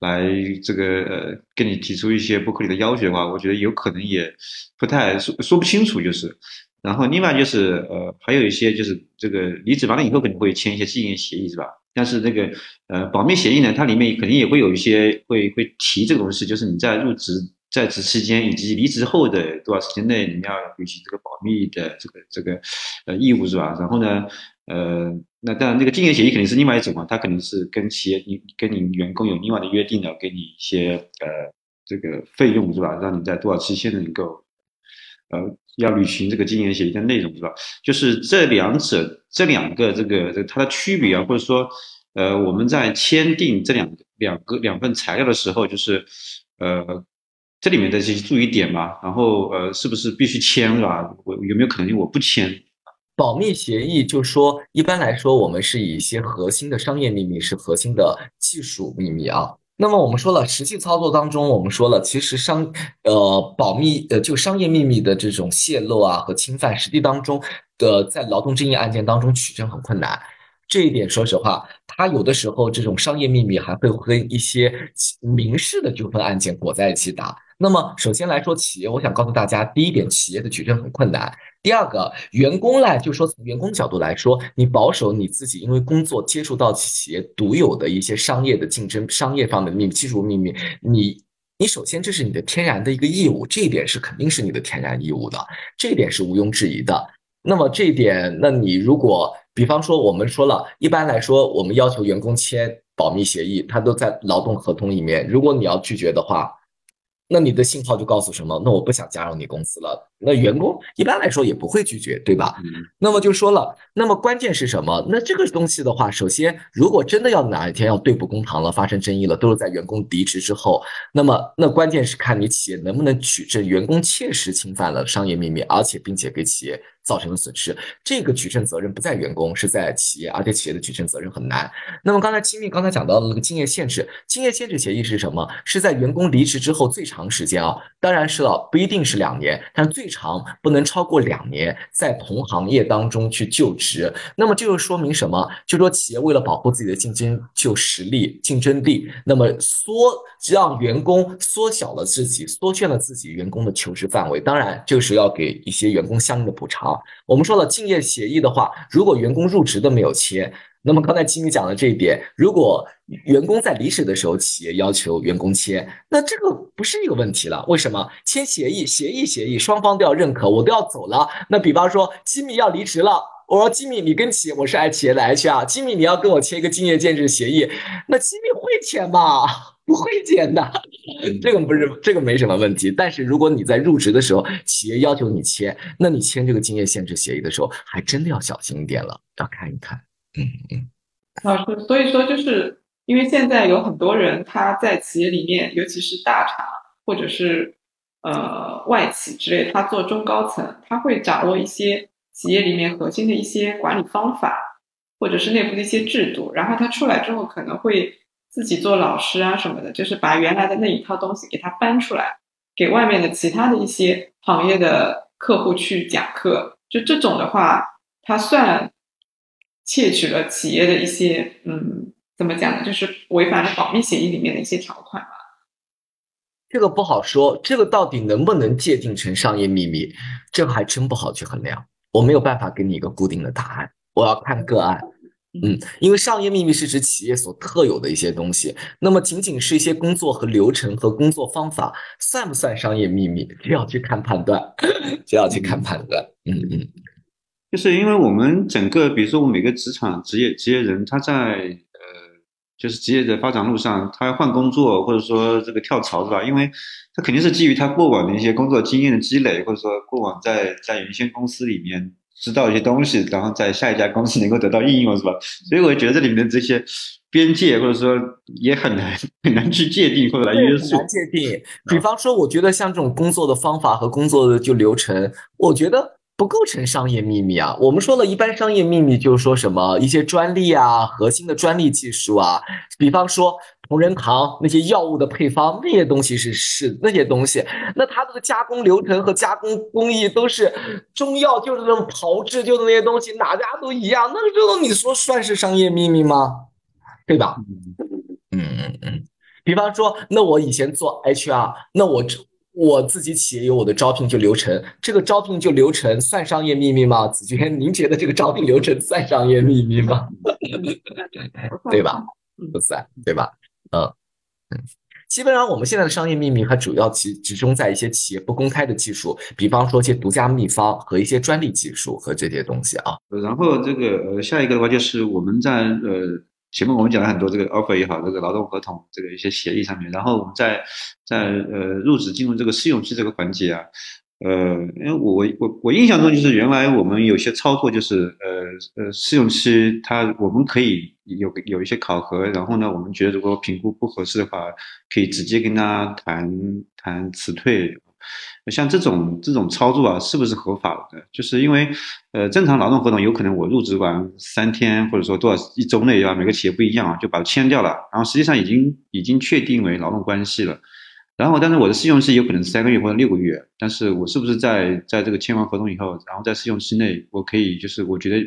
来这个呃跟你提出一些不合理的要求的话，我觉得有可能也不太说说不清楚，就是。然后另外就是呃还有一些就是这个离职完了以后肯定会签一些禁言协议是吧？但是那个呃保密协议呢，它里面肯定也会有一些会会提这个东西，就是你在入职。在职期间以及离职后的多少时间内，你们要履行这个保密的这个这个呃义务是吧？然后呢，呃，那当然那个竞业协议肯定是另外一种嘛，它肯定是跟企业你跟你员工有另外的约定的，给你一些呃这个费用是吧？让你在多少期限能够呃要履行这个竞业协议的内容是吧？就是这两者这两个这个这它的区别啊，或者说呃我们在签订这两两个两份材料的时候，就是呃。这里面的这些注意点嘛，然后呃，是不是必须签是吧？我有没有可能性我不签？保密协议就说，一般来说，我们是以一些核心的商业秘密是核心的技术秘密啊。那么我们说了，实际操作当中，我们说了，其实商呃保密呃就商业秘密的这种泄露啊和侵犯，实际当中的在劳动争议案件当中取证很困难。这一点，说实话，它有的时候这种商业秘密还会跟一些民事的纠纷案件裹在一起打。那么，首先来说，企业，我想告诉大家，第一点，企业的取证很困难。第二个，员工呢，就说从员工角度来说，你保守你自己，因为工作接触到企业独有的一些商业的竞争、商业方面的秘密、技术秘密，你你首先这是你的天然的一个义务，这一点是肯定是你的天然义务的，这一点是毋庸置疑的。那么这一点，那你如果比方说我们说了一般来说，我们要求员工签保密协议，他都在劳动合同里面，如果你要拒绝的话。那你的信号就告诉什么？那我不想加入你公司了。那员工一般来说也不会拒绝，对吧？那么就说了，那么关键是什么？那这个东西的话，首先，如果真的要哪一天要对簿公堂了，发生争议了，都是在员工离职之后。那么，那关键是看你企业能不能举证员工切实侵犯了商业秘密，而且并且给企业。造成了损失，这个举证责任不在员工，是在企业，而且企业的举证责任很难。那么刚才金密刚才讲到的那个竞业限制，竞业限制协议是什么？是在员工离职之后最长时间啊，当然是了，不一定是两年，但最最长不能超过两年，在同行业当中去就职。那么这就说明什么？就说企业为了保护自己的竞争就实力、竞争力，那么缩让员工缩小了自己，缩限了自己员工的求职范围。当然，这个时候要给一些员工相应的补偿。我们说了，竞业协议的话，如果员工入职的没有签。那么刚才吉米讲的这一点，如果员工在离职的时候，企业要求员工签，那这个不是一个问题了。为什么？签协议，协议，协议，双方都要认可，我都要走了。那比方说，吉米要离职了，我说吉米，你跟企业，我是爱企业的 HR，吉米你要跟我签一个竞业建制协议，那吉米会签吗？不会签的，这个不是这个没什么问题。但是如果你在入职的时候，企业要求你签，那你签这个竞业限制协议的时候，还真的要小心一点了，要看一看。嗯嗯，老师，所以说就是因为现在有很多人他在企业里面，尤其是大厂或者是呃外企之类，他做中高层，他会掌握一些企业里面核心的一些管理方法，或者是内部的一些制度，然后他出来之后可能会自己做老师啊什么的，就是把原来的那一套东西给他搬出来，给外面的其他的一些行业的客户去讲课，就这种的话，他算。窃取了企业的一些，嗯，怎么讲呢？就是违反了保密协议里面的一些条款吧。这个不好说，这个到底能不能界定成商业秘密，这个还真不好去衡量。我没有办法给你一个固定的答案，我要看个案。嗯，因为商业秘密是指企业所特有的一些东西，那么仅仅是一些工作和流程和工作方法，算不算商业秘密，就要去看判断，就要去看判断。嗯嗯。就是因为我们整个，比如说我每个职场职业职业人，他在呃，就是职业的发展路上，他要换工作或者说这个跳槽是吧？因为他肯定是基于他过往的一些工作经验的积累，或者说过往在在原先公司里面知道一些东西，然后在下一家公司能够得到应用是吧？所以我觉得这里面这些边界或者说也很难很难去界定或者来约束。很难界定。比方说，我觉得像这种工作的方法和工作的就流程，我觉得。不构成商业秘密啊！我们说了一般商业秘密就是说什么一些专利啊、核心的专利技术啊，比方说同仁堂那些药物的配方那些东西是是那些东西，那它的加工流程和加工工艺都是中药就是那种炮制，就是那些东西哪家都一样，那这种你说算是商业秘密吗？对吧？嗯嗯嗯。比方说，那我以前做 HR，那我。我自己企业有我的招聘就流程，这个招聘就流程算商业秘密吗？子娟，您觉得这个招聘流程算商业秘密吗？对吧？不算，对吧？嗯嗯，基本上我们现在的商业秘密还主要集集中在一些企业不公开的技术，比方说一些独家秘方和一些专利技术和这些东西啊。然后这个呃，下一个的话就是我们在呃。前面我们讲了很多这个 offer 也好，这个劳动合同这个一些协议上面，然后我们在在呃入职进入这个试用期这个环节啊，呃，因为我我我印象中就是原来我们有些操作就是呃呃试用期它我们可以有有一些考核，然后呢我们觉得如果评估不合适的话，可以直接跟他谈谈辞退。像这种这种操作啊，是不是合法的？就是因为，呃，正常劳动合同有可能我入职完三天，或者说多少一周内啊，每个企业不一样啊，就把它签掉了。然后实际上已经已经确定为劳动关系了。然后，但是我的试用期有可能三个月或者六个月。但是我是不是在在这个签完合同以后，然后在试用期内，我可以就是我觉得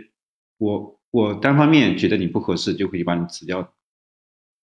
我我单方面觉得你不合适，就可以把你辞掉？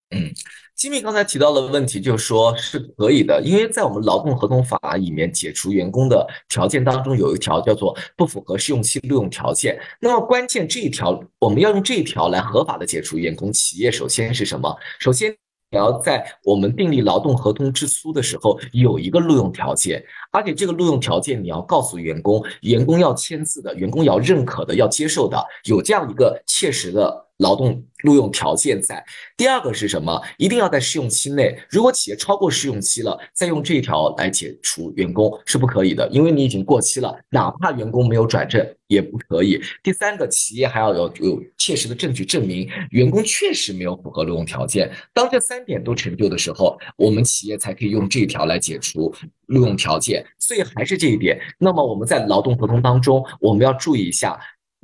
嗯，金密刚才提到的问题就是说是可以的，因为在我们劳动合同法里面解除员工的条件当中有一条叫做不符合试用期录用条件。那么关键这一条，我们要用这一条来合法的解除员工，企业首先是什么？首先你要在我们订立劳动合同之初的时候有一个录用条件，而且这个录用条件你要告诉员工，员工要签字的，员工要认可的，要接受的，有这样一个切实的。劳动录用条件在第二个是什么？一定要在试用期内。如果企业超过试用期了，再用这一条来解除员工是不可以的，因为你已经过期了。哪怕员工没有转正也不可以。第三个，企业还要有有切实的证据证明员工确实没有符合录用条件。当这三点都成就的时候，我们企业才可以用这一条来解除录用条件。所以还是这一点。那么我们在劳动合同当中，我们要注意一下。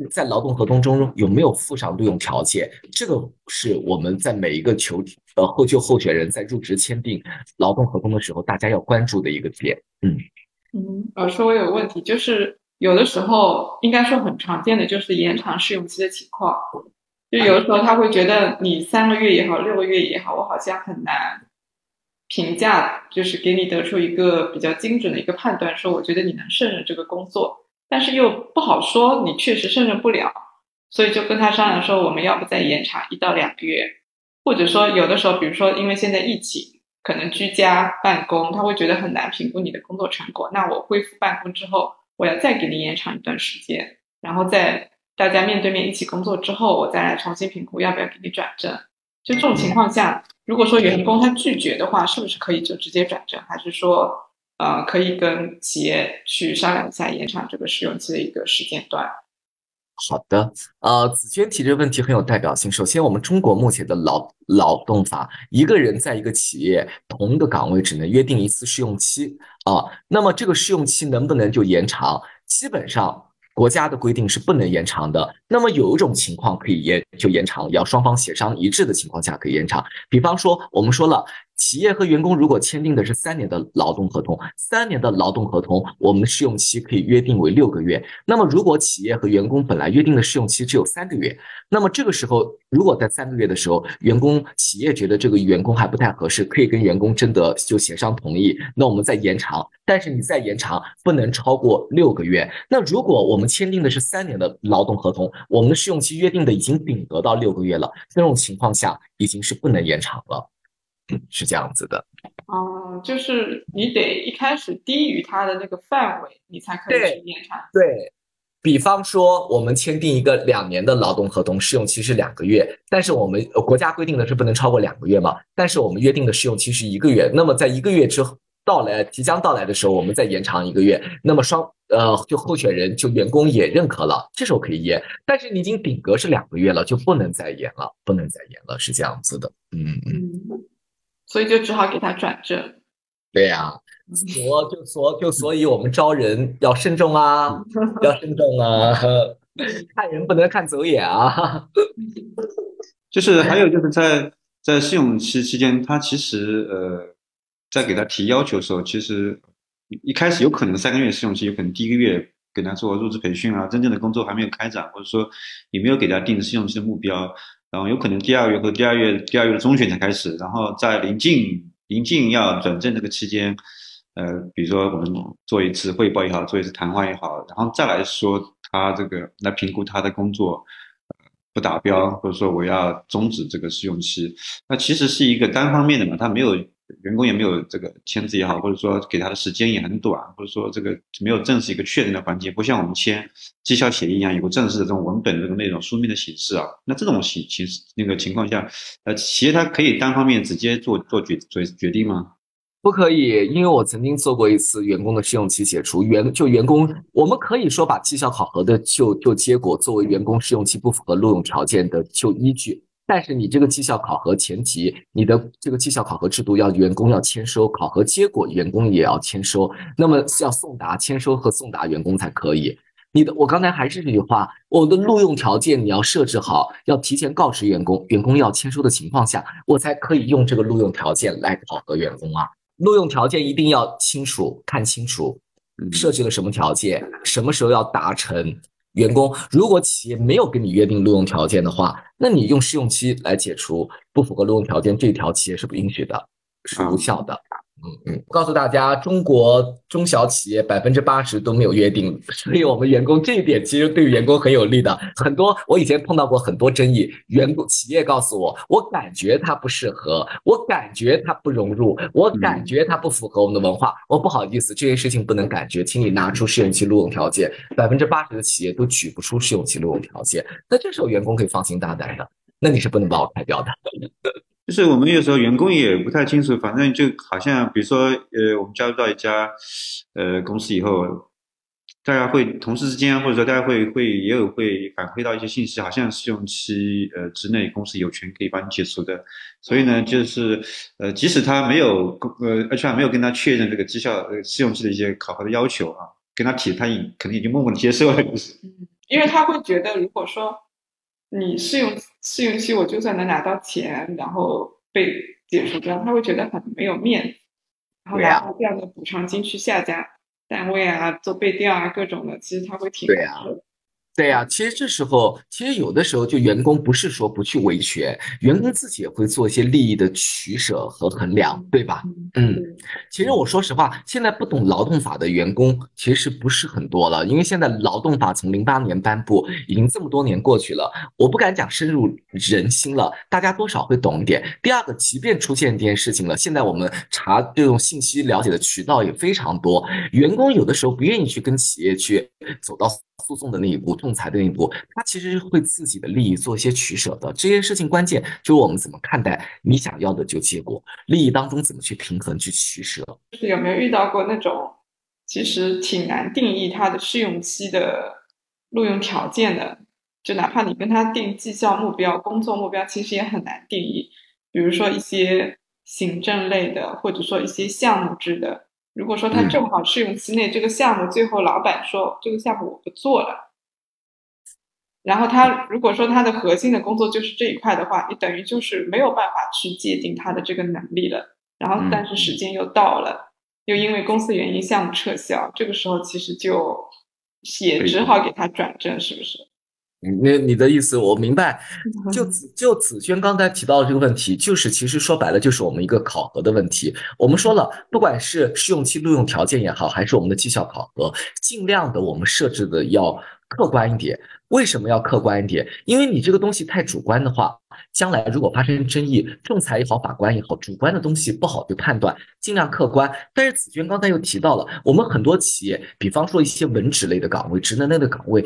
在劳动合同中有没有附上录用条件？这个是我们在每一个求呃后就候选人在入职签订劳动合同的时候，大家要关注的一个点。嗯，嗯，老师，我有问题，就是有的时候应该说很常见的就是延长试用期的情况，就有的时候他会觉得你三个月也好，六个月也好，我好像很难评价，就是给你得出一个比较精准的一个判断，说我觉得你能胜任这个工作，但是又不好说你确实胜任不了，所以就跟他商量说，我们要不再延长一到两个月，或者说有的时候，比如说因为现在疫情。可能居家办公，他会觉得很难评估你的工作成果。那我恢复办公之后，我要再给你延长一段时间，然后在大家面对面一起工作之后，我再来重新评估要不要给你转正。就这种情况下，如果说员工他拒绝的话，是不是可以就直接转正？还是说，呃，可以跟企业去商量一下延长这个试用期的一个时间段？好的，呃，子娟提这个问题很有代表性。首先，我们中国目前的劳劳动法，一个人在一个企业同一个岗位只能约定一次试用期啊。那么这个试用期能不能就延长？基本上国家的规定是不能延长的。那么有一种情况可以延就延长，要双方协商一致的情况下可以延长。比方说，我们说了。企业和员工如果签订的是三年的劳动合同，三年的劳动合同，我们的试用期可以约定为六个月。那么，如果企业和员工本来约定的试用期只有三个月，那么这个时候，如果在三个月的时候，员工企业觉得这个员工还不太合适，可以跟员工征得就协商同意，那我们再延长。但是你再延长不能超过六个月。那如果我们签订的是三年的劳动合同，我们的试用期约定的已经顶得到六个月了，这种情况下已经是不能延长了。是这样子的，哦，就是你得一开始低于它的那个范围，你才可以去延长。对，比方说我们签订一个两年的劳动合同，试用期是两个月，但是我们国家规定的是不能超过两个月嘛，但是我们约定的试用期是一个月，那么在一个月之后到来即将到来的时候，我们再延长一个月，那么双呃就候选人就员工也认可了，这时候可以延，但是你已经顶格是两个月了，就不能再延了，不能再延了，是这样子的，嗯嗯。所以就只好给他转正。对呀，所就所就所以我们招人要慎重啊，要慎重啊，看人不能看走眼啊。就是还有就是在在试用期期间，他其实呃在给他提要求的时候，其实一开始有可能三个月试用期，有可能第一个月给他做入职培训啊，真正的工作还没有开展，或者说你没有给他定试用期的目标。然后有可能第二月或第二月第二月的中旬才开始，然后在临近临近要转正这个期间，呃，比如说我们做一次汇报也好，做一次谈话也好，然后再来说他这个来评估他的工作，不达标，或者说我要终止这个试用期，那其实是一个单方面的嘛，他没有。员工也没有这个签字也好，或者说给他的时间也很短，或者说这个没有正式一个确认的环节，不像我们签绩效协议一样有个正式的这种文本的这个内容书面的形式啊。那这种形形式那个情况下，呃，企业它可以单方面直接做做决决决定吗？不可以，因为我曾经做过一次员工的试用期解除，员就员工，我们可以说把绩效考核的就就结果作为员工试用期不符合录用条件的就依据。但是你这个绩效考核前提，你的这个绩效考核制度要员工要签收，考核结果员工也要签收，那么要送达签收和送达员工才可以。你的我刚才还是这句话，我的录用条件你要设置好，要提前告知员工，员工要签收的情况下，我才可以用这个录用条件来考核员工啊。录用条件一定要清楚看清楚，设置了什么条件，什么时候要达成。员工，如果企业没有跟你约定录用条件的话，那你用试用期来解除不符合录用条件，这条企业是不允许的，是无效的。嗯嗯，告诉大家，中国中小企业百分之八十都没有约定，所以我们员工这一点其实对员工很有利的。很多我以前碰到过很多争议，员工企业告诉我，我感觉他不适合，我感觉他不融入，我感觉他不符合我们的文化。我不好意思，这件事情不能感觉，请你拿出试用期录用条件。百分之八十的企业都举不出试用期录用条件，那这时候员工可以放心大胆的，那你是不能把我开掉的。就是我们有时候员工也不太清楚，反正就好像比如说，呃，我们加入到一家呃公司以后，大家会同事之间或者说大家会会也有会反馈到一些信息，好像试用期呃之内公司有权可以帮你解除的。所以呢，就是呃即使他没有呃 HR 没有跟他确认这个绩效呃试用期的一些考核的要求啊，跟他提，他也肯定已经默默的接受了，因为他会觉得如果说。你试用试用期，我就算能拿到钱，然后被解除掉，他会觉得很没有面子，然后拿到这样的补偿金去下家单位啊做背调啊各种的，其实他会挺对啊。对呀，其实这时候，其实有的时候就员工不是说不去维权，员工自己也会做一些利益的取舍和衡量，对吧？嗯，其实我说实话，现在不懂劳动法的员工其实不是很多了，因为现在劳动法从零八年颁布，已经这么多年过去了，我不敢讲深入人心了，大家多少会懂一点。第二个，即便出现这件事情了，现在我们查这种信息了解的渠道也非常多，员工有的时候不愿意去跟企业去走到。诉讼的那一步，仲裁的那一步，他其实会自己的利益做一些取舍的。这些事情关键就是我们怎么看待你想要的就结果，利益当中怎么去平衡去取舍。就是有没有遇到过那种其实挺难定义它的试用期的录用条件的？就哪怕你跟他定绩效目标、工作目标，其实也很难定义。比如说一些行政类的，或者说一些项目制的。如果说他正好试用期内这个项目最后老板说这个项目我不做了，然后他如果说他的核心的工作就是这一块的话，你等于就是没有办法去界定他的这个能力了。然后但是时间又到了，又因为公司原因项目撤销，这个时候其实就也只好给他转正，是不是？那你的意思我明白，就子就子轩刚才提到的这个问题，就是其实说白了就是我们一个考核的问题。我们说了，不管是试用期录用条件也好，还是我们的绩效考核，尽量的我们设置的要客观一点。为什么要客观一点？因为你这个东西太主观的话，将来如果发生争议，仲裁也好，法官也好，主观的东西不好去判断，尽量客观。但是子娟刚才又提到了，我们很多企业，比方说一些文职类的岗位、职能类的岗位。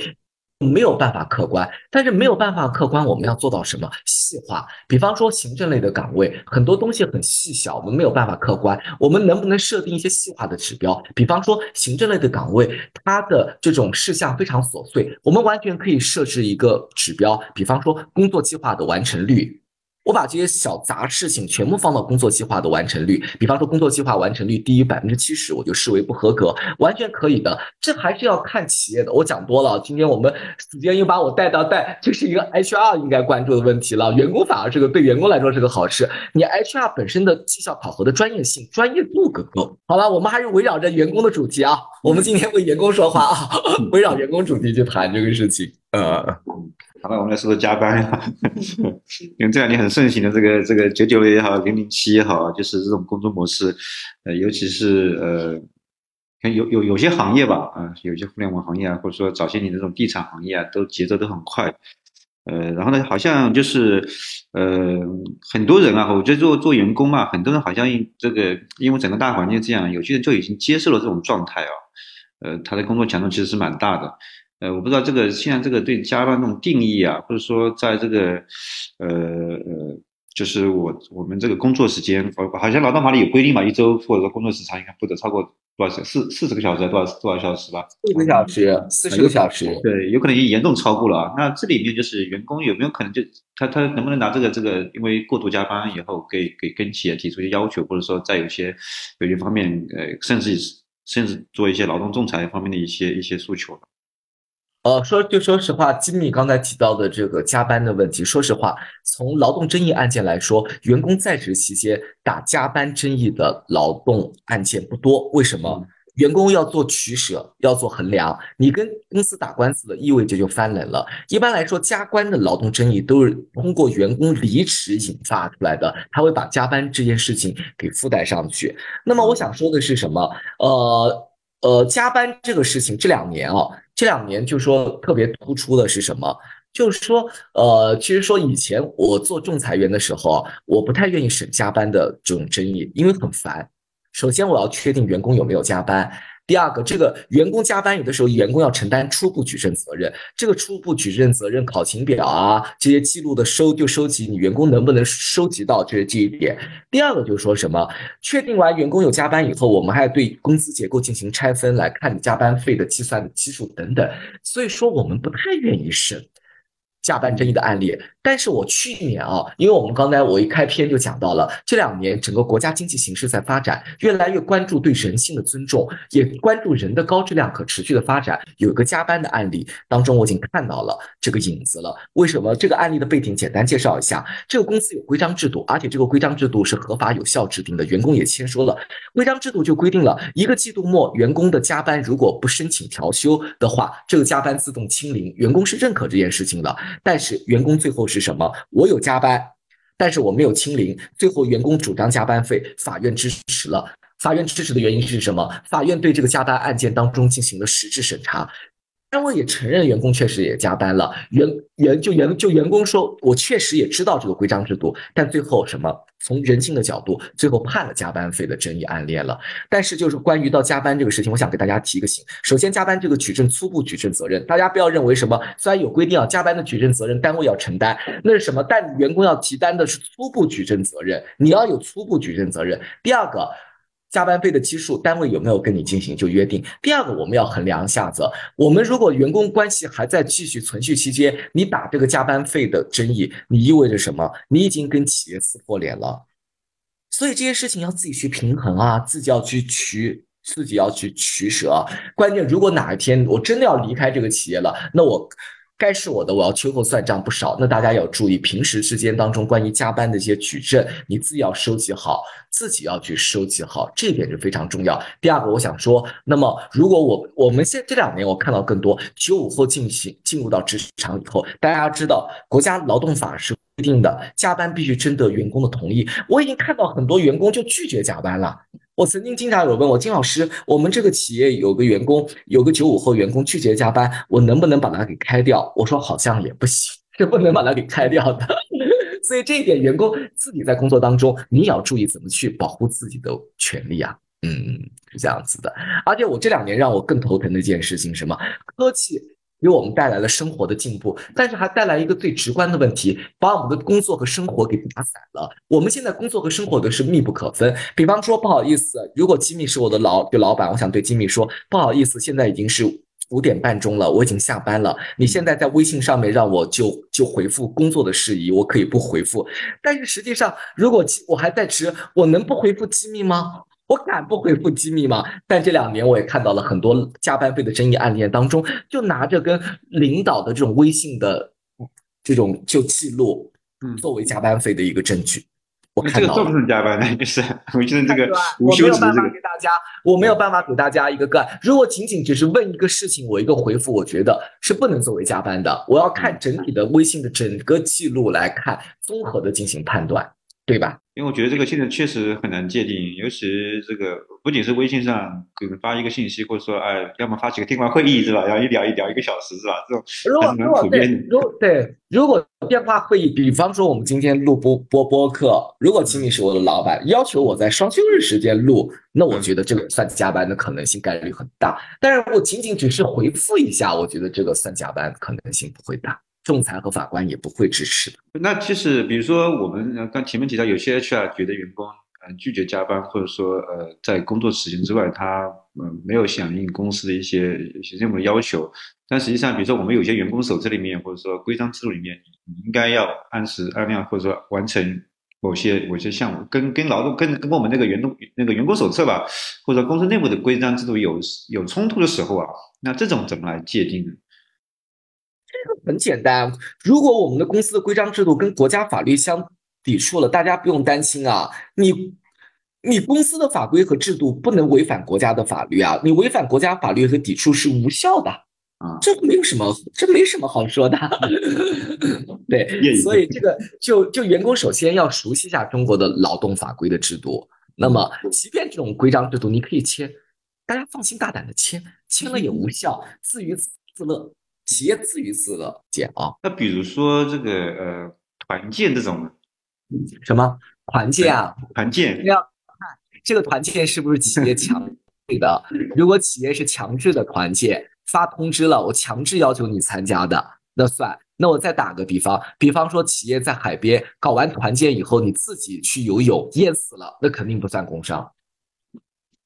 没有办法客观，但是没有办法客观，我们要做到什么细化？比方说行政类的岗位，很多东西很细小，我们没有办法客观。我们能不能设定一些细化的指标？比方说行政类的岗位，它的这种事项非常琐碎，我们完全可以设置一个指标，比方说工作计划的完成率。我把这些小杂事情全部放到工作计划的完成率，比方说工作计划完成率低于百分之七十，我就视为不合格，完全可以的。这还是要看企业的。我讲多了，今天我们时间又把我带到带，这是一个 HR 应该关注的问题了。员工反而是个对员工来说是个好事。你 HR 本身的绩效考核的专业性、专业度够不够？好了，我们还是围绕着员工的主题啊，我们今天为员工说话啊，围绕员工主题去谈这个事情。呃。好了，我们来说说加班呀。因为这两年很盛行的这个这个九九也好，零零七也好，就是这种工作模式。呃，尤其是呃，看有有有些行业吧，啊，有些互联网行业啊，或者说早些年这种地产行业啊，都节奏都很快。呃，然后呢，好像就是呃，很多人啊，我觉得做做员工嘛，很多人好像这个因为整个大环境这样，有些人就已经接受了这种状态啊。呃，他的工作强度其实是蛮大的。呃，我不知道这个现在这个对加班这种定义啊，或者说在这个，呃呃，就是我我们这个工作时间，好像劳动法里有规定嘛，一周或者说工作时长应该不得超过多少四四四十个小时，多少多少小时吧？四个小时，四十个小时。对，有可能也严重超过了啊。那这里面就是员工有没有可能就他他能不能拿这个这个，因为过度加班以后，给给跟企业提出一些要求，或者说在有些有些方面，呃，甚至甚至做一些劳动仲裁方面的一些一些诉求。呃，说就说实话，金米刚才提到的这个加班的问题，说实话，从劳动争议案件来说，员工在职期间打加班争议的劳动案件不多。为什么？员工要做取舍，要做衡量。你跟公司打官司的，意味着就翻脸了。一般来说，加班的劳动争议都是通过员工离职引发出来的，他会把加班这件事情给附带上去。那么我想说的是什么？呃呃，加班这个事情这两年啊。这两年就说特别突出的是什么？就是说，呃，其实说以前我做仲裁员的时候，我不太愿意审加班的这种争议，因为很烦。首先，我要确定员工有没有加班。第二个，这个员工加班，有的时候员工要承担初步举证责任。这个初步举证责任，考勤表啊，这些记录的收就收集，你员工能不能收集到，这是这一点。第二个就是说什么，确定完员工有加班以后，我们还要对工资结构进行拆分，来看你加班费的计算的基数等等。所以说，我们不太愿意审。加班争议的案例。但是我去年啊，因为我们刚才我一开篇就讲到了，这两年整个国家经济形势在发展，越来越关注对人性的尊重，也关注人的高质量可持续的发展。有一个加班的案例当中，我已经看到了这个影子了。为什么这个案例的背景简单介绍一下？这个公司有规章制度，而且这个规章制度是合法有效制定的，员工也签收了。规章制度就规定了一个季度末员工的加班如果不申请调休的话，这个加班自动清零，员工是认可这件事情的。但是员工最后是。什么？我有加班，但是我没有清零。最后员工主张加班费，法院支持了。法院支持的原因是什么？法院对这个加班案件当中进行了实质审查。单位也承认员工确实也加班了，员员就员就员工说，我确实也知道这个规章制度，但最后什么？从人性的角度，最后判了加班费的争议案例了。但是就是关于到加班这个事情，我想给大家提个醒。首先，加班这个举证初步举证责任，大家不要认为什么，虽然有规定啊，加班的举证责任单位要承担，那是什么？但员工要提单的是初步举证责任，你要有初步举证责任。第二个。加班费的基数，单位有没有跟你进行就约定？第二个，我们要衡量一下子，我们如果员工关系还在继续存续期间，你打这个加班费的争议，你意味着什么？你已经跟企业撕破脸了。所以这些事情要自己去平衡啊，自己要去取，自己要去取舍。关键，如果哪一天我真的要离开这个企业了，那我。该是我的，我要秋后算账不少。那大家要注意，平时之间当中关于加班的一些举证，你自己要收集好，自己要去收集好，这点是非常重要。第二个，我想说，那么如果我我们现这两年我看到更多九五后进行进入到职场以后，大家知道国家劳动法是规定的，加班必须征得员工的同意。我已经看到很多员工就拒绝加班了。我曾经经常有问我金老师，我们这个企业有个员工，有个九五后员工拒绝加班，我能不能把他给开掉？我说好像也不行，是不能把他给开掉的。所以这一点，员工自己在工作当中，你也要注意怎么去保护自己的权利啊。嗯，是这样子的。而且我这两年让我更头疼的一件事情，什么科技。给我们带来了生活的进步，但是还带来一个最直观的问题，把我们的工作和生活给打散了。我们现在工作和生活的是密不可分。比方说，不好意思，如果吉米是我的老就老板，我想对吉米说，不好意思，现在已经是五点半钟了，我已经下班了。你现在在微信上面让我就就回复工作的事宜，我可以不回复。但是实际上，如果我还在职，我能不回复吉米吗？我敢不回复机密吗？但这两年我也看到了很多加班费的争议案件当中，就拿着跟领导的这种微信的这种就记录，作为加班费的一个证据。我看到这个不是加班的，就是 我觉得这个我没有办法给大家，我没有办法给大家一个个案。如果仅仅只是问一个事情，我一个回复，我觉得是不能作为加班的。我要看整体的微信的整个记录来看，综合的进行判断。对吧？因为我觉得这个现在确实很难界定，尤其这个不仅是微信上给人发一个信息，或者说哎，要么发几个电话会议是吧？然后一聊一聊一个小时是吧？这种还是蛮普遍。如果对，如果电话会议，比方说我们今天录播播播客，如果仅仅是我的老板，要求我在双休日时间录，那我觉得这个算加班的可能性概率很大。但是我仅仅只是回复一下，我觉得这个算加班可能性不会大。仲裁和法官也不会支持的。那其实，比如说我们刚前面提到，有些 HR 觉得员工呃拒绝加班，或者说呃在工作时间之外，他嗯没有响应公司的一些一些任务的要求。但实际上，比如说我们有些员工手册里面，或者说规章制度里面，应该要按时按量，或者说完成某些某些项目，跟跟劳动跟跟我们那个员工那个员工手册吧，或者公司内部的规章制度有有冲突的时候啊，那这种怎么来界定呢？这个很简单，如果我们的公司的规章制度跟国家法律相抵触了，大家不用担心啊。你你公司的法规和制度不能违反国家的法律啊，你违反国家法律和抵触是无效的啊，这没有什么，这没什么好说的。对，所以这个就就员工首先要熟悉一下中国的劳动法规的制度。那么，即便这种规章制度你可以签，大家放心大胆的签，签了也无效，自娱自乐。企业自娱自乐，姐啊。那比如说这个呃团建这种，什么团建啊？团建要看这个团建是不是企业强制的。如果企业是强制的团建，发通知了，我强制要求你参加的，那算。那我再打个比方，比方说企业在海边搞完团建以后，你自己去游泳淹死了，那肯定不算工伤。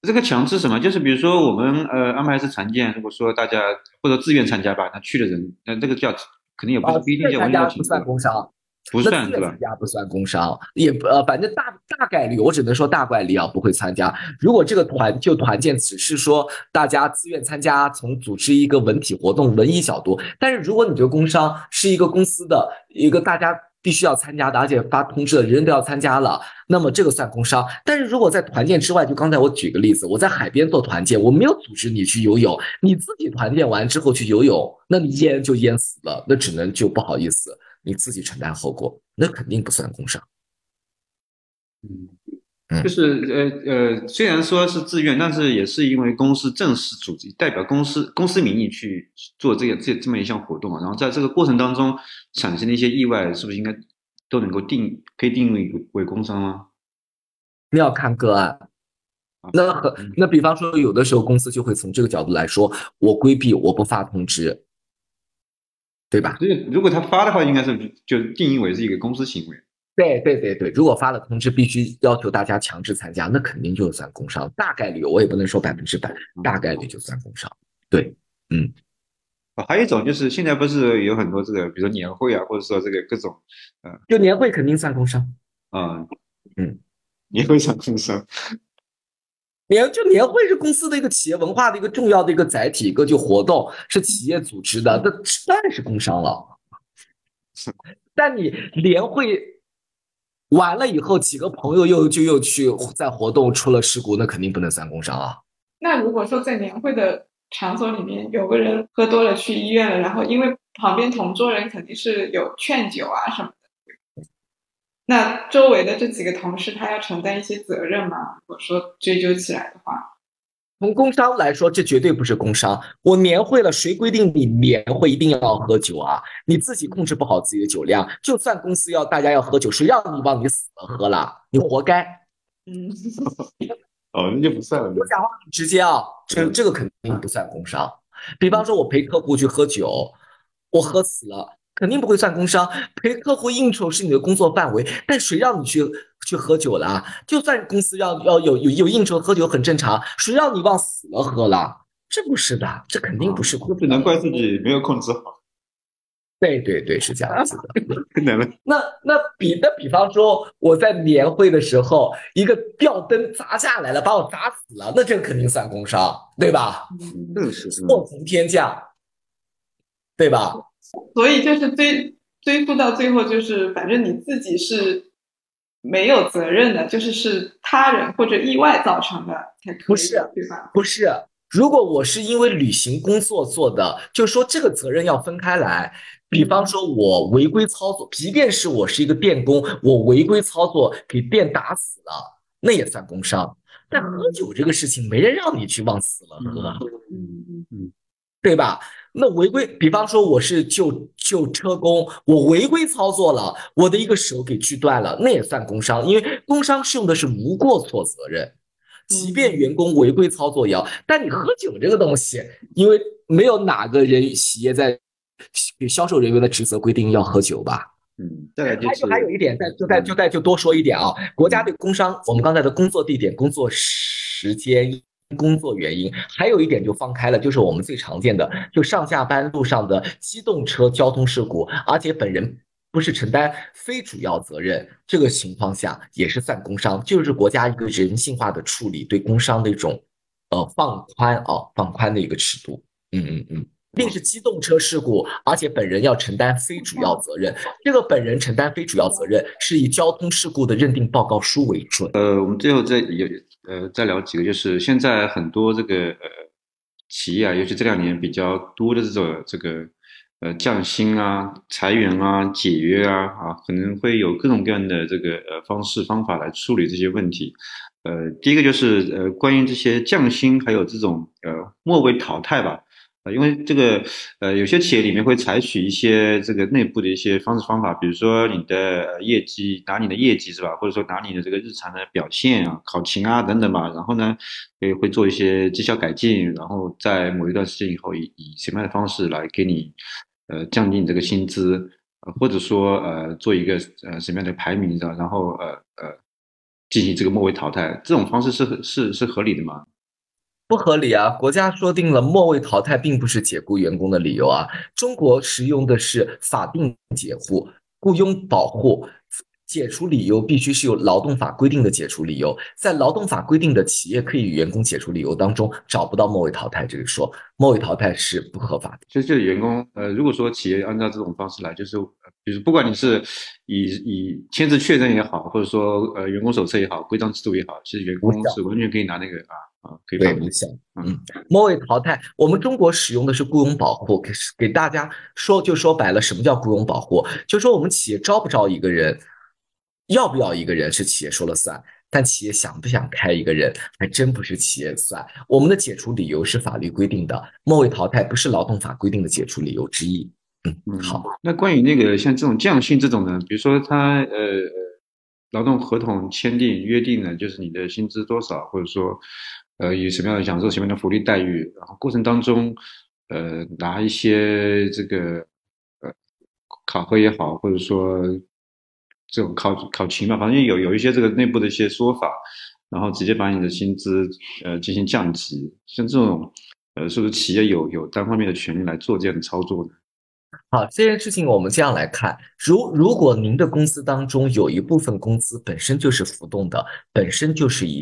这个强制什么？就是比如说我们呃安排是团建，如果说大家或者自愿参加吧，那去的人，那这个叫肯定也不是啊，不一定叫完全不算工伤，不算是吧不算工伤，也不呃，反正大大概率，我只能说大概率啊不会参加。如果这个团就团建只是说大家自愿参加，从组织一个文体活动、文艺角度，但是如果你这个工伤是一个公司的一个大家必须要参加的，而且发通知了，人人都要参加了，那么这个算工伤。但是如果在团建之外，就刚才我举个例子，我在海边做团建，我没有组织你去游泳，你自己团建完之后去游泳，那你淹就淹死了，那只能就不好意思。你自己承担后果，那肯定不算工伤。嗯，就是呃呃，虽然说是自愿，但是也是因为公司正式组织，代表公司公司名义去做这个这这么一项活动啊。然后在这个过程当中产生的一些意外，是不是应该都能够定可以定义为为工伤吗？那要看个案。那和那比方说，有的时候公司就会从这个角度来说，我规避，我不发通知，对吧？所以如果他发的话，应该是就定义为是一个公司行为。对对对对，如果发了通知，必须要求大家强制参加，那肯定就算工伤，大概率我也不能说百分之百，大概率就算工伤。对，嗯，啊，还有一种就是现在不是有很多这个，比如说年会啊，或者说这个各种嗯就年会肯定算工伤。啊，嗯，年会算工伤。年就年会是公司的一个企业文化的一个重要的一个载体，一个就活动是企业组织的，那当然是工伤了。但你年会完了以后，几个朋友又就又去在活动出了事故，那肯定不能算工伤啊。那如果说在年会的场所里面有个人喝多了去医院了，然后因为旁边同桌人肯定是有劝酒啊什么的，那周围的这几个同事他要承担一些责任吗？如果说追究起来的话，从工伤来说，这绝对不是工伤。我年会了，谁规定你年会一定要喝酒啊？你自己控制不好自己的酒量，就算公司要大家要喝酒，谁让你往你死了喝了？你活该。嗯，哦，那就不算了。我讲话很直接啊，这这个肯定不算工伤。比方说，我陪客户去喝酒，我喝死了，肯定不会算工伤。陪客户应酬是你的工作范围，但谁让你去去喝酒了？就算公司要要有有有应酬喝酒很正常，谁让你往死了喝了？这不是的，这肯定不是工伤。只能怪自己没有控制好。对对对，是这样子的。那那比那比方说，我在年会的时候，一个吊灯砸下来了，把我砸死了，那这肯定算工伤，对吧？这个是是祸从天降，对吧？所以就是追追溯到最后，就是反正你自己是没有责任的，就是是他人或者意外造成的才可以，不是对吧？不是，如果我是因为履行工作做的，就说这个责任要分开来。比方说，我违规操作，即便是我是一个电工，我违规操作给电打死了，那也算工伤。但喝酒这个事情，没人让你去往死了喝，嗯嗯对吧？那违规，比方说我是救救车工，我违规操作了，我的一个手给锯断了，那也算工伤，因为工伤适用的是无过错责任。即便员工违规操作也要，但你喝酒这个东西，因为没有哪个人企业在给销售人员的职责规定要喝酒吧？嗯，再来就还有还有一点，再就再就再就多说一点啊，国家对工伤，我们刚才的工作地点、工作时间、工作原因，还有一点就放开了，就是我们最常见的，就上下班路上的机动车交通事故，而且本人不是承担非主要责任，这个情况下也是算工伤，就是国家一个人性化的处理对工伤的一种呃放宽啊放宽的一个尺度，嗯嗯嗯。一定是机动车事故，而且本人要承担非主要责任。这个本人承担非主要责任是以交通事故的认定报告书为准。呃，我们最后再有呃再聊几个，就是现在很多这个呃企业啊，尤其这两年比较多的这种这个呃降薪啊、裁员啊、解约啊啊，可能会有各种各样的这个呃方式方法来处理这些问题。呃，第一个就是呃关于这些降薪还有这种呃末位淘汰吧。呃，因为这个，呃，有些企业里面会采取一些这个内部的一些方式方法，比如说你的业绩，拿你的业绩是吧，或者说拿你的这个日常的表现啊、考勤啊等等吧，然后呢，会会做一些绩效改进，然后在某一段时间以后，以以什么样的方式来给你，呃，降低你这个薪资，或者说呃，做一个呃什么样的排名的，然后呃呃，进行这个末位淘汰，这种方式是是是合理的吗？不合理啊！国家说定了末位淘汰并不是解雇员工的理由啊，中国使用的是法定解雇、雇佣保护。解除理由必须是有劳动法规定的解除理由，在劳动法规定的企业可以与员工解除理由当中找不到末位淘汰这个说，末位淘汰是不合法的。其实这个员工，呃，如果说企业按照这种方式来，就是，就是不管你是以以签字确认也好，或者说呃员工手册也好，规章制度也好，其实员工是完全可以拿那个啊啊可以对无效。嗯，末位淘汰，我们中国使用的是雇佣保护，给给大家说就说白了，什么叫雇佣保护？就说我们企业招不招一个人。要不要一个人是企业说了算，但企业想不想开一个人还真不是企业算。我们的解除理由是法律规定的，末位淘汰不是劳动法规定的解除理由之一。嗯，好。那关于那个像这种降薪这种呢，比如说他呃劳动合同签订约定呢，就是你的薪资多少，或者说呃以什么样的享受什么样的福利待遇，然后过程当中呃拿一些这个呃考核也好，或者说。这种考考勤嘛，反正有有一些这个内部的一些说法，然后直接把你的薪资呃进行降级，像这种呃是不是企业有有单方面的权利来做这样的操作呢？好，这件事情我们这样来看，如如果您的公司当中有一部分工资本身就是浮动的，本身就是以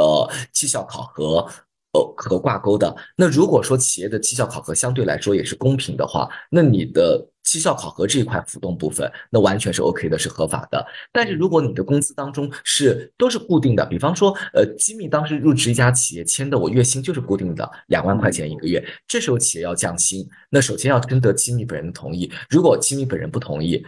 呃绩效考核。呃，和挂钩的。那如果说企业的绩效考核相对来说也是公平的话，那你的绩效考核这一块浮动部分，那完全是 OK 的，是合法的。但是如果你的工资当中是都是固定的，比方说，呃，机密当时入职一家企业签的，我月薪就是固定的两万块钱一个月，这时候企业要降薪，那首先要征得机密本人的同意，如果机密本人不同意，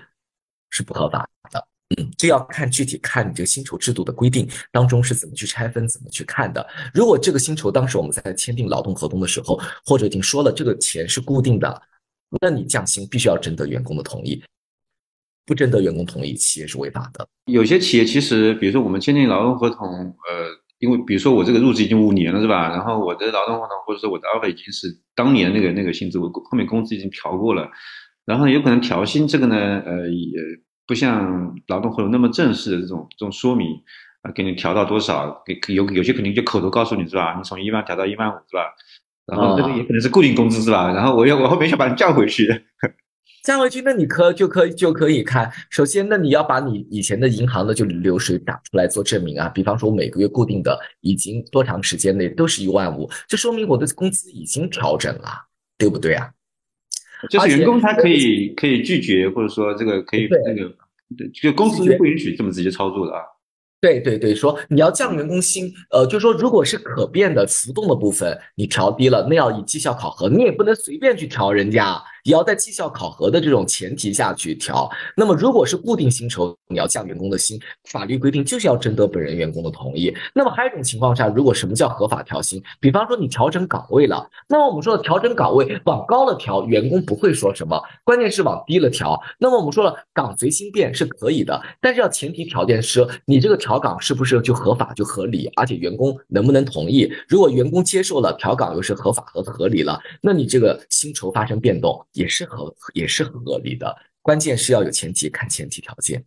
是不合法的。嗯，这要看具体看你这个薪酬制度的规定当中是怎么去拆分、怎么去看的。如果这个薪酬当时我们在签订劳动合同的时候，或者已经说了这个钱是固定的，那你降薪必须要征得员工的同意，不征得员工同意，企业是违法的。有些企业其实，比如说我们签订劳动合同，呃，因为比如说我这个入职已经五年了，是吧？然后我的劳动合同或者说我的 offer 已经是当年那个那个薪资，我后面工资已经调过了，然后有可能调薪这个呢，呃，也。不像劳动合同那么正式的这种这种说明啊，给你调到多少，给有有些肯定就口头告诉你是吧？你从一万调到一万五是吧？然后这个也可能是固定工资是吧？然后我要我后面想把你降回去，降回去那你可就可以就可以看，首先那你要把你以前的银行的就流水打出来做证明啊，比方说我每个月固定的已经多长时间内都是一万五，这说明我的工资已经调整了，对不对啊？就是员工他可以可以拒绝，或者说这个可以那个，对，就公司是不允许这么直接操作的啊。对对对，说你要降员工薪，呃，就是说如果是可变的浮动的部分，你调低了，那要以绩效考核，你也不能随便去调人家。也要在绩效考核的这种前提下去调。那么，如果是固定薪酬，你要降员工的薪，法律规定就是要征得本人员工的同意。那么还有一种情况下，如果什么叫合法调薪？比方说你调整岗位了，那么我们说的调整岗位往高了调，员工不会说什么；关键是往低了调，那么我们说了岗随心变是可以的，但是要前提条件是你这个调岗是不是就合法就合理，而且员工能不能同意？如果员工接受了调岗又是合法和合理了，那你这个薪酬发生变动。也是合也是合理的，关键是要有前提，看前提条件。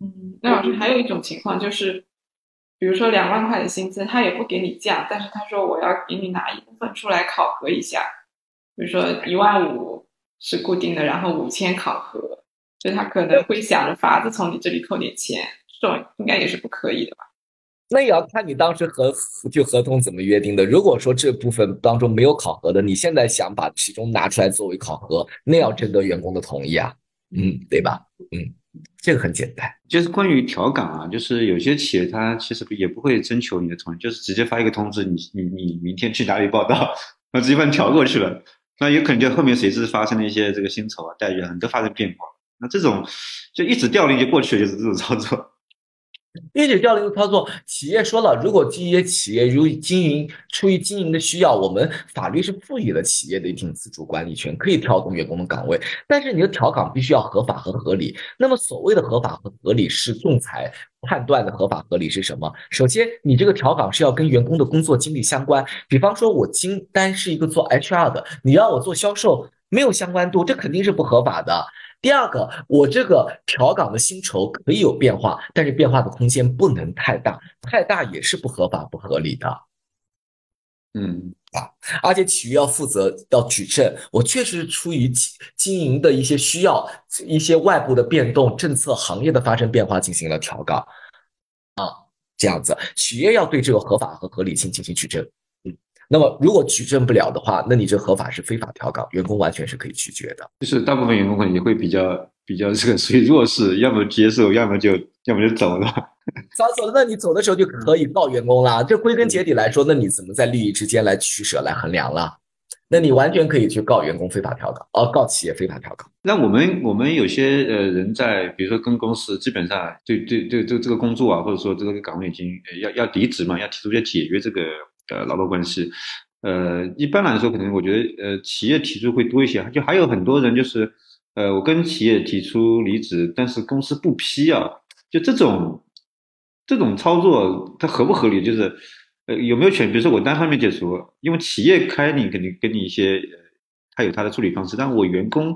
嗯，那老师还有一种情况就是，比如说两万块的薪资，他也不给你降，但是他说我要给你拿一部分出来考核一下，比如说一万五是固定的，然后五千考核，就他可能会想着法子从你这里扣点钱，这种应该也是不可以的吧？那也要看你当时合就合同怎么约定的。如果说这部分当中没有考核的，你现在想把其中拿出来作为考核，那要征得员工的同意啊，嗯，对吧？嗯，这个很简单。就是关于调岗啊，就是有些企业它其实也不会征求你的同意，就是直接发一个通知，你你你明天去哪里报道，那直接把你调过去了。那有可能就后面随之发生了一些这个薪酬啊待遇啊都发生变化。那这种就一纸调令就过去了，就是这种操作。一纸调令的操作，企业说了，如果这些企业如经营出于经营的需要，我们法律是赋予了企业的一定自主管理权，可以调动员工的岗位。但是你的调岗必须要合法和合理。那么所谓的合法和合理，是仲裁判断的合法合理是什么？首先，你这个调岗是要跟员工的工作经历相关。比方说，我金单是一个做 HR 的，你让我做销售，没有相关度，这肯定是不合法的。第二个，我这个调岗的薪酬可以有变化，但是变化的空间不能太大，太大也是不合法不合理的。嗯。啊，而且企业要负责要举证，我确实是出于经营的一些需要，一些外部的变动、政策、行业的发生变化进行了调岗，啊，这样子，企业要对这个合法和合理性进行举证，嗯，那么如果举证不了的话，那你这合法是非法调岗，员工完全是可以拒绝的，就是大部分员工可能也会比较比较这个属于弱势，要么接受，要么就要么就走了。早走了，那你走的时候就可以告员工了。这归根结底来说，那你怎么在利益之间来取舍、来衡量了？那你完全可以去告员工非法调岗，哦，告企业非法调岗。那我们我们有些呃人在，比如说跟公司基本上对对对这这个工作啊，或者说这个岗位已经要要离职嘛，要提出要解约这个呃劳动关系。呃，一般来说，可能我觉得呃企业提出会多一些，就还有很多人就是呃我跟企业提出离职，但是公司不批啊，就这种。这种操作它合不合理？就是，呃，有没有权？比如说我单方面解除，因为企业开你肯定给你一些，他有他的处理方式。但我员工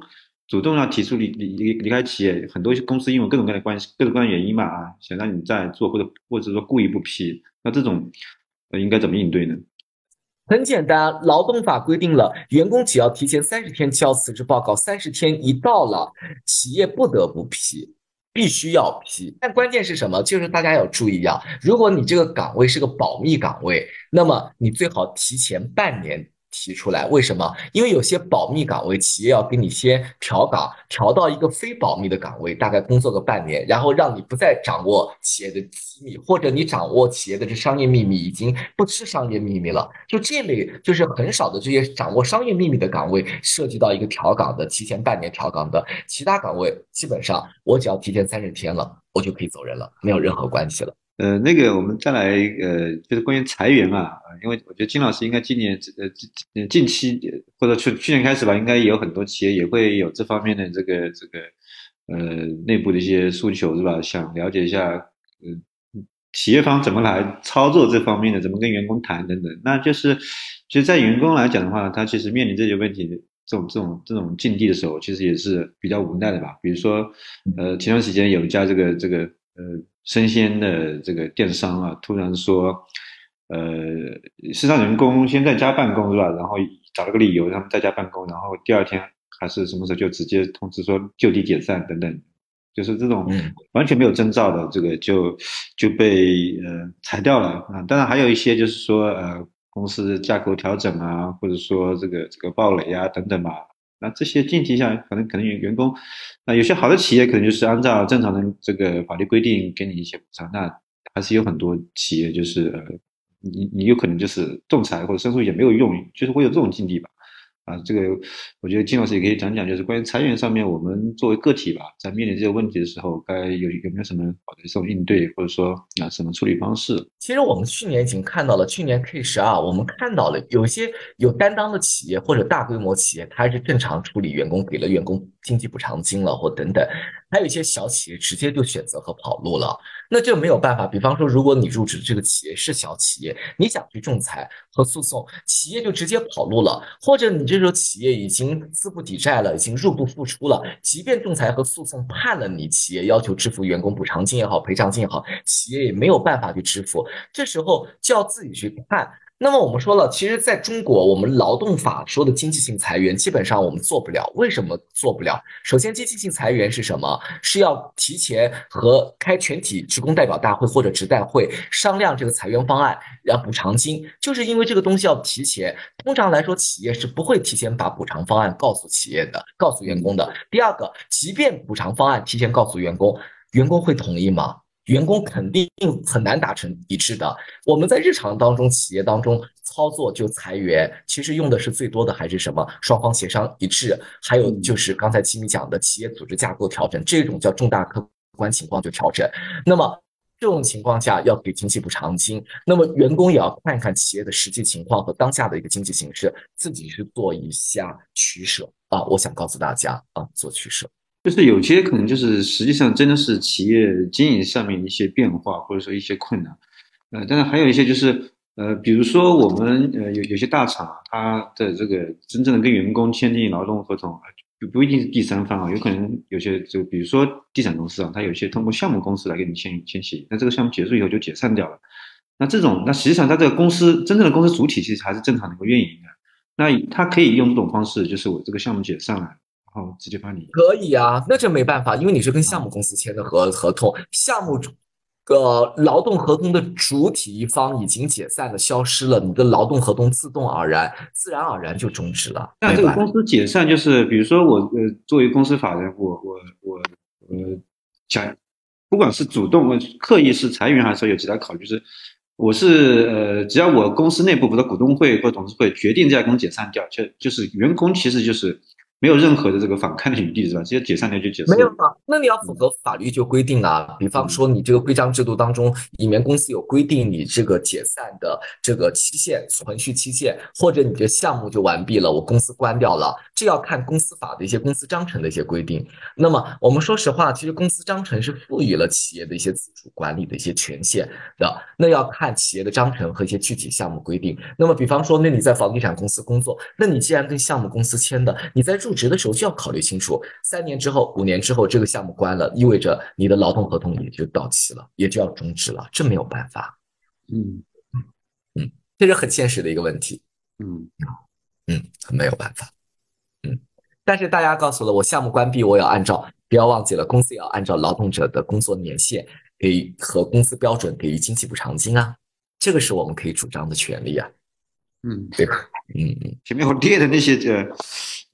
主动要提出离离离离开企业，很多公司因为各种各样的关系、各种各样的原因嘛啊，想让你再做，或者或者说故意不批，那这种那应该怎么应对呢？很简单，劳动法规定了，员工只要提前三十天交辞职报告，三十天一到了，企业不得不批。必须要批，但关键是什么？就是大家要注意啊，如果你这个岗位是个保密岗位，那么你最好提前半年。提出来，为什么？因为有些保密岗位，企业要给你先调岗，调到一个非保密的岗位，大概工作个半年，然后让你不再掌握企业的机密，或者你掌握企业的这商业秘密已经不是商业秘密了。就这类，就是很少的这些掌握商业秘密的岗位，涉及到一个调岗的，提前半年调岗的，其他岗位基本上我只要提前三十天了，我就可以走人了，没有任何关系了。呃，那个我们再来，呃，就是关于裁员嘛，啊，因为我觉得金老师应该今年，呃，近近期或者去去年开始吧，应该有很多企业也会有这方面的这个这个，呃，内部的一些诉求是吧？想了解一下，嗯，企业方怎么来操作这方面的，怎么跟员工谈等等。那就是，其实，在员工来讲的话，他其实面临这些问题，这种这种这种境地的时候，其实也是比较无奈的吧。比如说，呃，前段时间有一家这个这个，呃。生鲜的这个电商啊，突然说，呃，是让员工先在家办公是吧？然后找了个理由让他们在家办公，然后第二天还是什么时候就直接通知说就地解散等等，就是这种完全没有征兆的这个就就被呃裁掉了啊。当然还有一些就是说呃公司架构调整啊，或者说这个这个暴雷啊等等吧。那这些境地下，可能可能员员工，那有些好的企业可能就是按照正常的这个法律规定给你一些补偿，那还是有很多企业就是呃，你你有可能就是仲裁或者申诉也没有用，就是会有这种境地吧。啊，这个我觉得金老师也可以讲讲，就是关于裁员上面，我们作为个体吧，在面临这些问题的时候，该有有没有什么好的这种应对，或者说啊什么处理方式？其实我们去年已经看到了，去年 K 十二，我们看到了有些有担当的企业或者大规模企业，它是正常处理员工，给了员工经济补偿金了或等等，还有一些小企业直接就选择和跑路了。那就没有办法。比方说，如果你入职这个企业是小企业，你想去仲裁和诉讼，企业就直接跑路了；或者你这时候企业已经资不抵债了，已经入不敷出了，即便仲裁和诉讼判了你，企业要求支付员工补偿金也好，赔偿金也好，企业也没有办法去支付，这时候就要自己去判。那么我们说了，其实在中国，我们劳动法说的经济性裁员，基本上我们做不了。为什么做不了？首先，经济性裁员是什么？是要提前和开全体职工代表大会或者职代会商量这个裁员方案，然后补偿金，就是因为这个东西要提前。通常来说，企业是不会提前把补偿方案告诉企业的，告诉员工的。第二个，即便补偿方案提前告诉员工，员工会同意吗？员工肯定很难达成一致的。我们在日常当中，企业当中操作就裁员，其实用的是最多的还是什么？双方协商一致，还有就是刚才齐米讲的企业组织架构调整，这种叫重大客观情况就调整。那么这种情况下要给经济补偿金，那么员工也要看一看企业的实际情况和当下的一个经济形势，自己去做一下取舍啊。我想告诉大家啊，做取舍。就是有些可能就是实际上真的是企业经营上面一些变化，或者说一些困难，呃，但是还有一些就是呃，比如说我们呃有有些大厂，它的这个真正的跟员工签订劳动合同，不不一定是第三方啊，有可能有些就比如说地产公司啊，它有些通过项目公司来给你签签协议，那这个项目结束以后就解散掉了，那这种，那实际上它这个公司真正的公司主体其实还是正常能够运营的。那他可以用这种方式，就是我这个项目解散了，然后直接把你可以啊，那这没办法，因为你是跟项目公司签的合合同，项目个劳动合同的主体一方已经解散了，消失了，你的劳动合同自动而然、自然而然就终止了。那这个公司解散，就是比如说我呃作为公司法人，我我我呃想，不管是主动、刻意是裁员，还是说有其他考虑，就是我是呃只要我公司内部，比如股东会或董事会决定这家公司解散掉，就就是员工其实就是。没有任何的这个反抗的余地，是吧？直接解散掉就解散。没有啊，那你要符合法律就规定啊。比方说，你这个规章制度当中，里面公司有规定你这个解散的这个期限、存续期限，或者你的项目就完毕了，我公司关掉了，这要看公司法的一些公司章程的一些规定。那么我们说实话，其实公司章程是赋予了企业的一些自主管理的一些权限的，那要看企业的章程和一些具体项目规定。那么比方说，那你在房地产公司工作，那你既然跟项目公司签的，你在入职的时候就要考虑清楚，三年之后、五年之后这个项目关了，意味着你的劳动合同也就到期了，也就要终止了，这没有办法。嗯嗯，这是很现实的一个问题。嗯嗯，没有办法。嗯，但是大家告诉了我，项目关闭，我要按照，不要忘记了，公司也要按照劳动者的工作年限给和工资标准给予经济补偿金啊，这个是我们可以主张的权利啊。嗯，对吧？嗯嗯，前面我列的那些呃。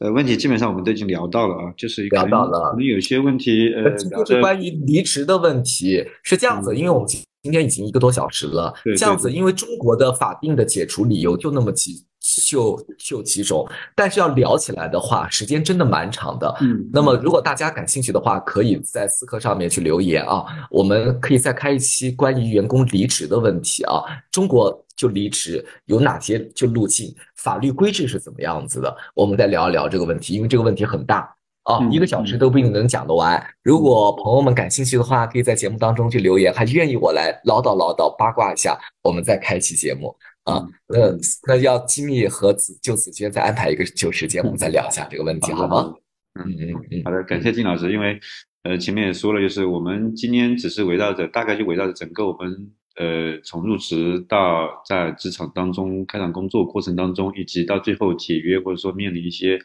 呃，问题基本上我们都已经聊到了啊，就是聊到了，可能有些问题呃，就是关于离职的问题是这样子，因为我们今天已经一个多小时了，这样子，因为中国的法定的解除理由就那么几就就几种，但是要聊起来的话，时间真的蛮长的。嗯，那么如果大家感兴趣的话，可以在思科上面去留言啊，我们可以再开一期关于员工离职的问题啊，中国。就离职有哪些就路径，法律规制是怎么样子的？我们再聊一聊这个问题，因为这个问题很大啊，一个小时都不一定能讲得完。如果朋友们感兴趣的话，可以在节目当中去留言，还愿意我来唠叨唠叨八卦一下，我们再开期节目啊。那那要机密和子就子娟再安排一个就时间，我们再聊一下这个问题，好吗？嗯嗯嗯，好的，感谢金老师，因为呃前面也说了，就是我们今天只是围绕着大概就围绕着整个我们。呃，从入职到在职场当中开展工作过程当中，以及到最后解约或者说面临一些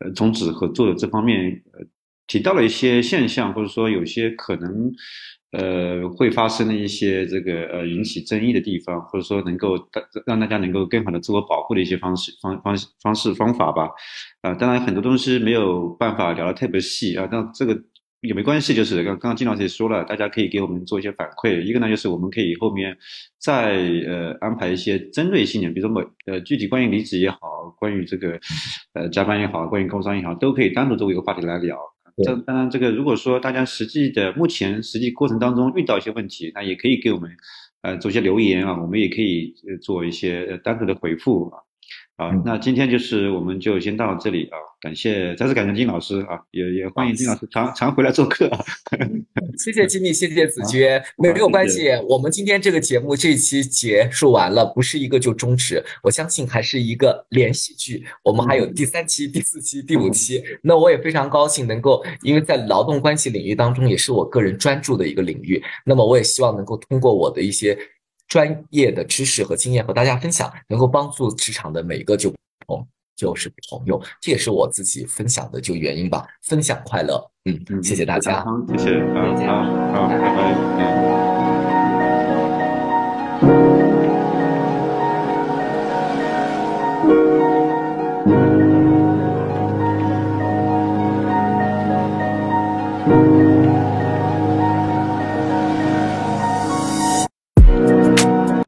呃终止合作的这方面，呃，提到了一些现象，或者说有些可能呃会发生的一些这个呃引起争议的地方，或者说能够大让大家能够更好的自我保护的一些方式方方方式方法吧。啊，当然很多东西没有办法聊得特别细啊，但这个。也没关系，就是刚刚刚金老师也说了，大家可以给我们做一些反馈。一个呢，就是我们可以后面再呃安排一些针对性的，比如说某呃具体关于离职也好，关于这个呃加班也好，关于工伤也好，都可以单独作为一个话题来聊。这当然，这个如果说大家实际的目前实际过程当中遇到一些问题，那也可以给我们呃做些留言啊，我们也可以做一些单独的回复啊。好，那今天就是我们就先到这里啊，感谢再次感谢金老师啊，也也欢迎金老师常常回来做客啊。谢谢金米，谢谢子娟，没有关系，我们今天这个节目这一期结束完了，不是一个就终止，我相信还是一个连续剧，我们还有第三期、第四期、第五期。那我也非常高兴能够，因为在劳动关系领域当中，也是我个人专注的一个领域，那么我也希望能够通过我的一些。专业的知识和经验和大家分享，能够帮助职场的每一个就朋就是朋友，这也是我自己分享的就原因吧。分享快乐，嗯嗯，谢谢大家，谢谢，嗯好好，拜拜，嗯。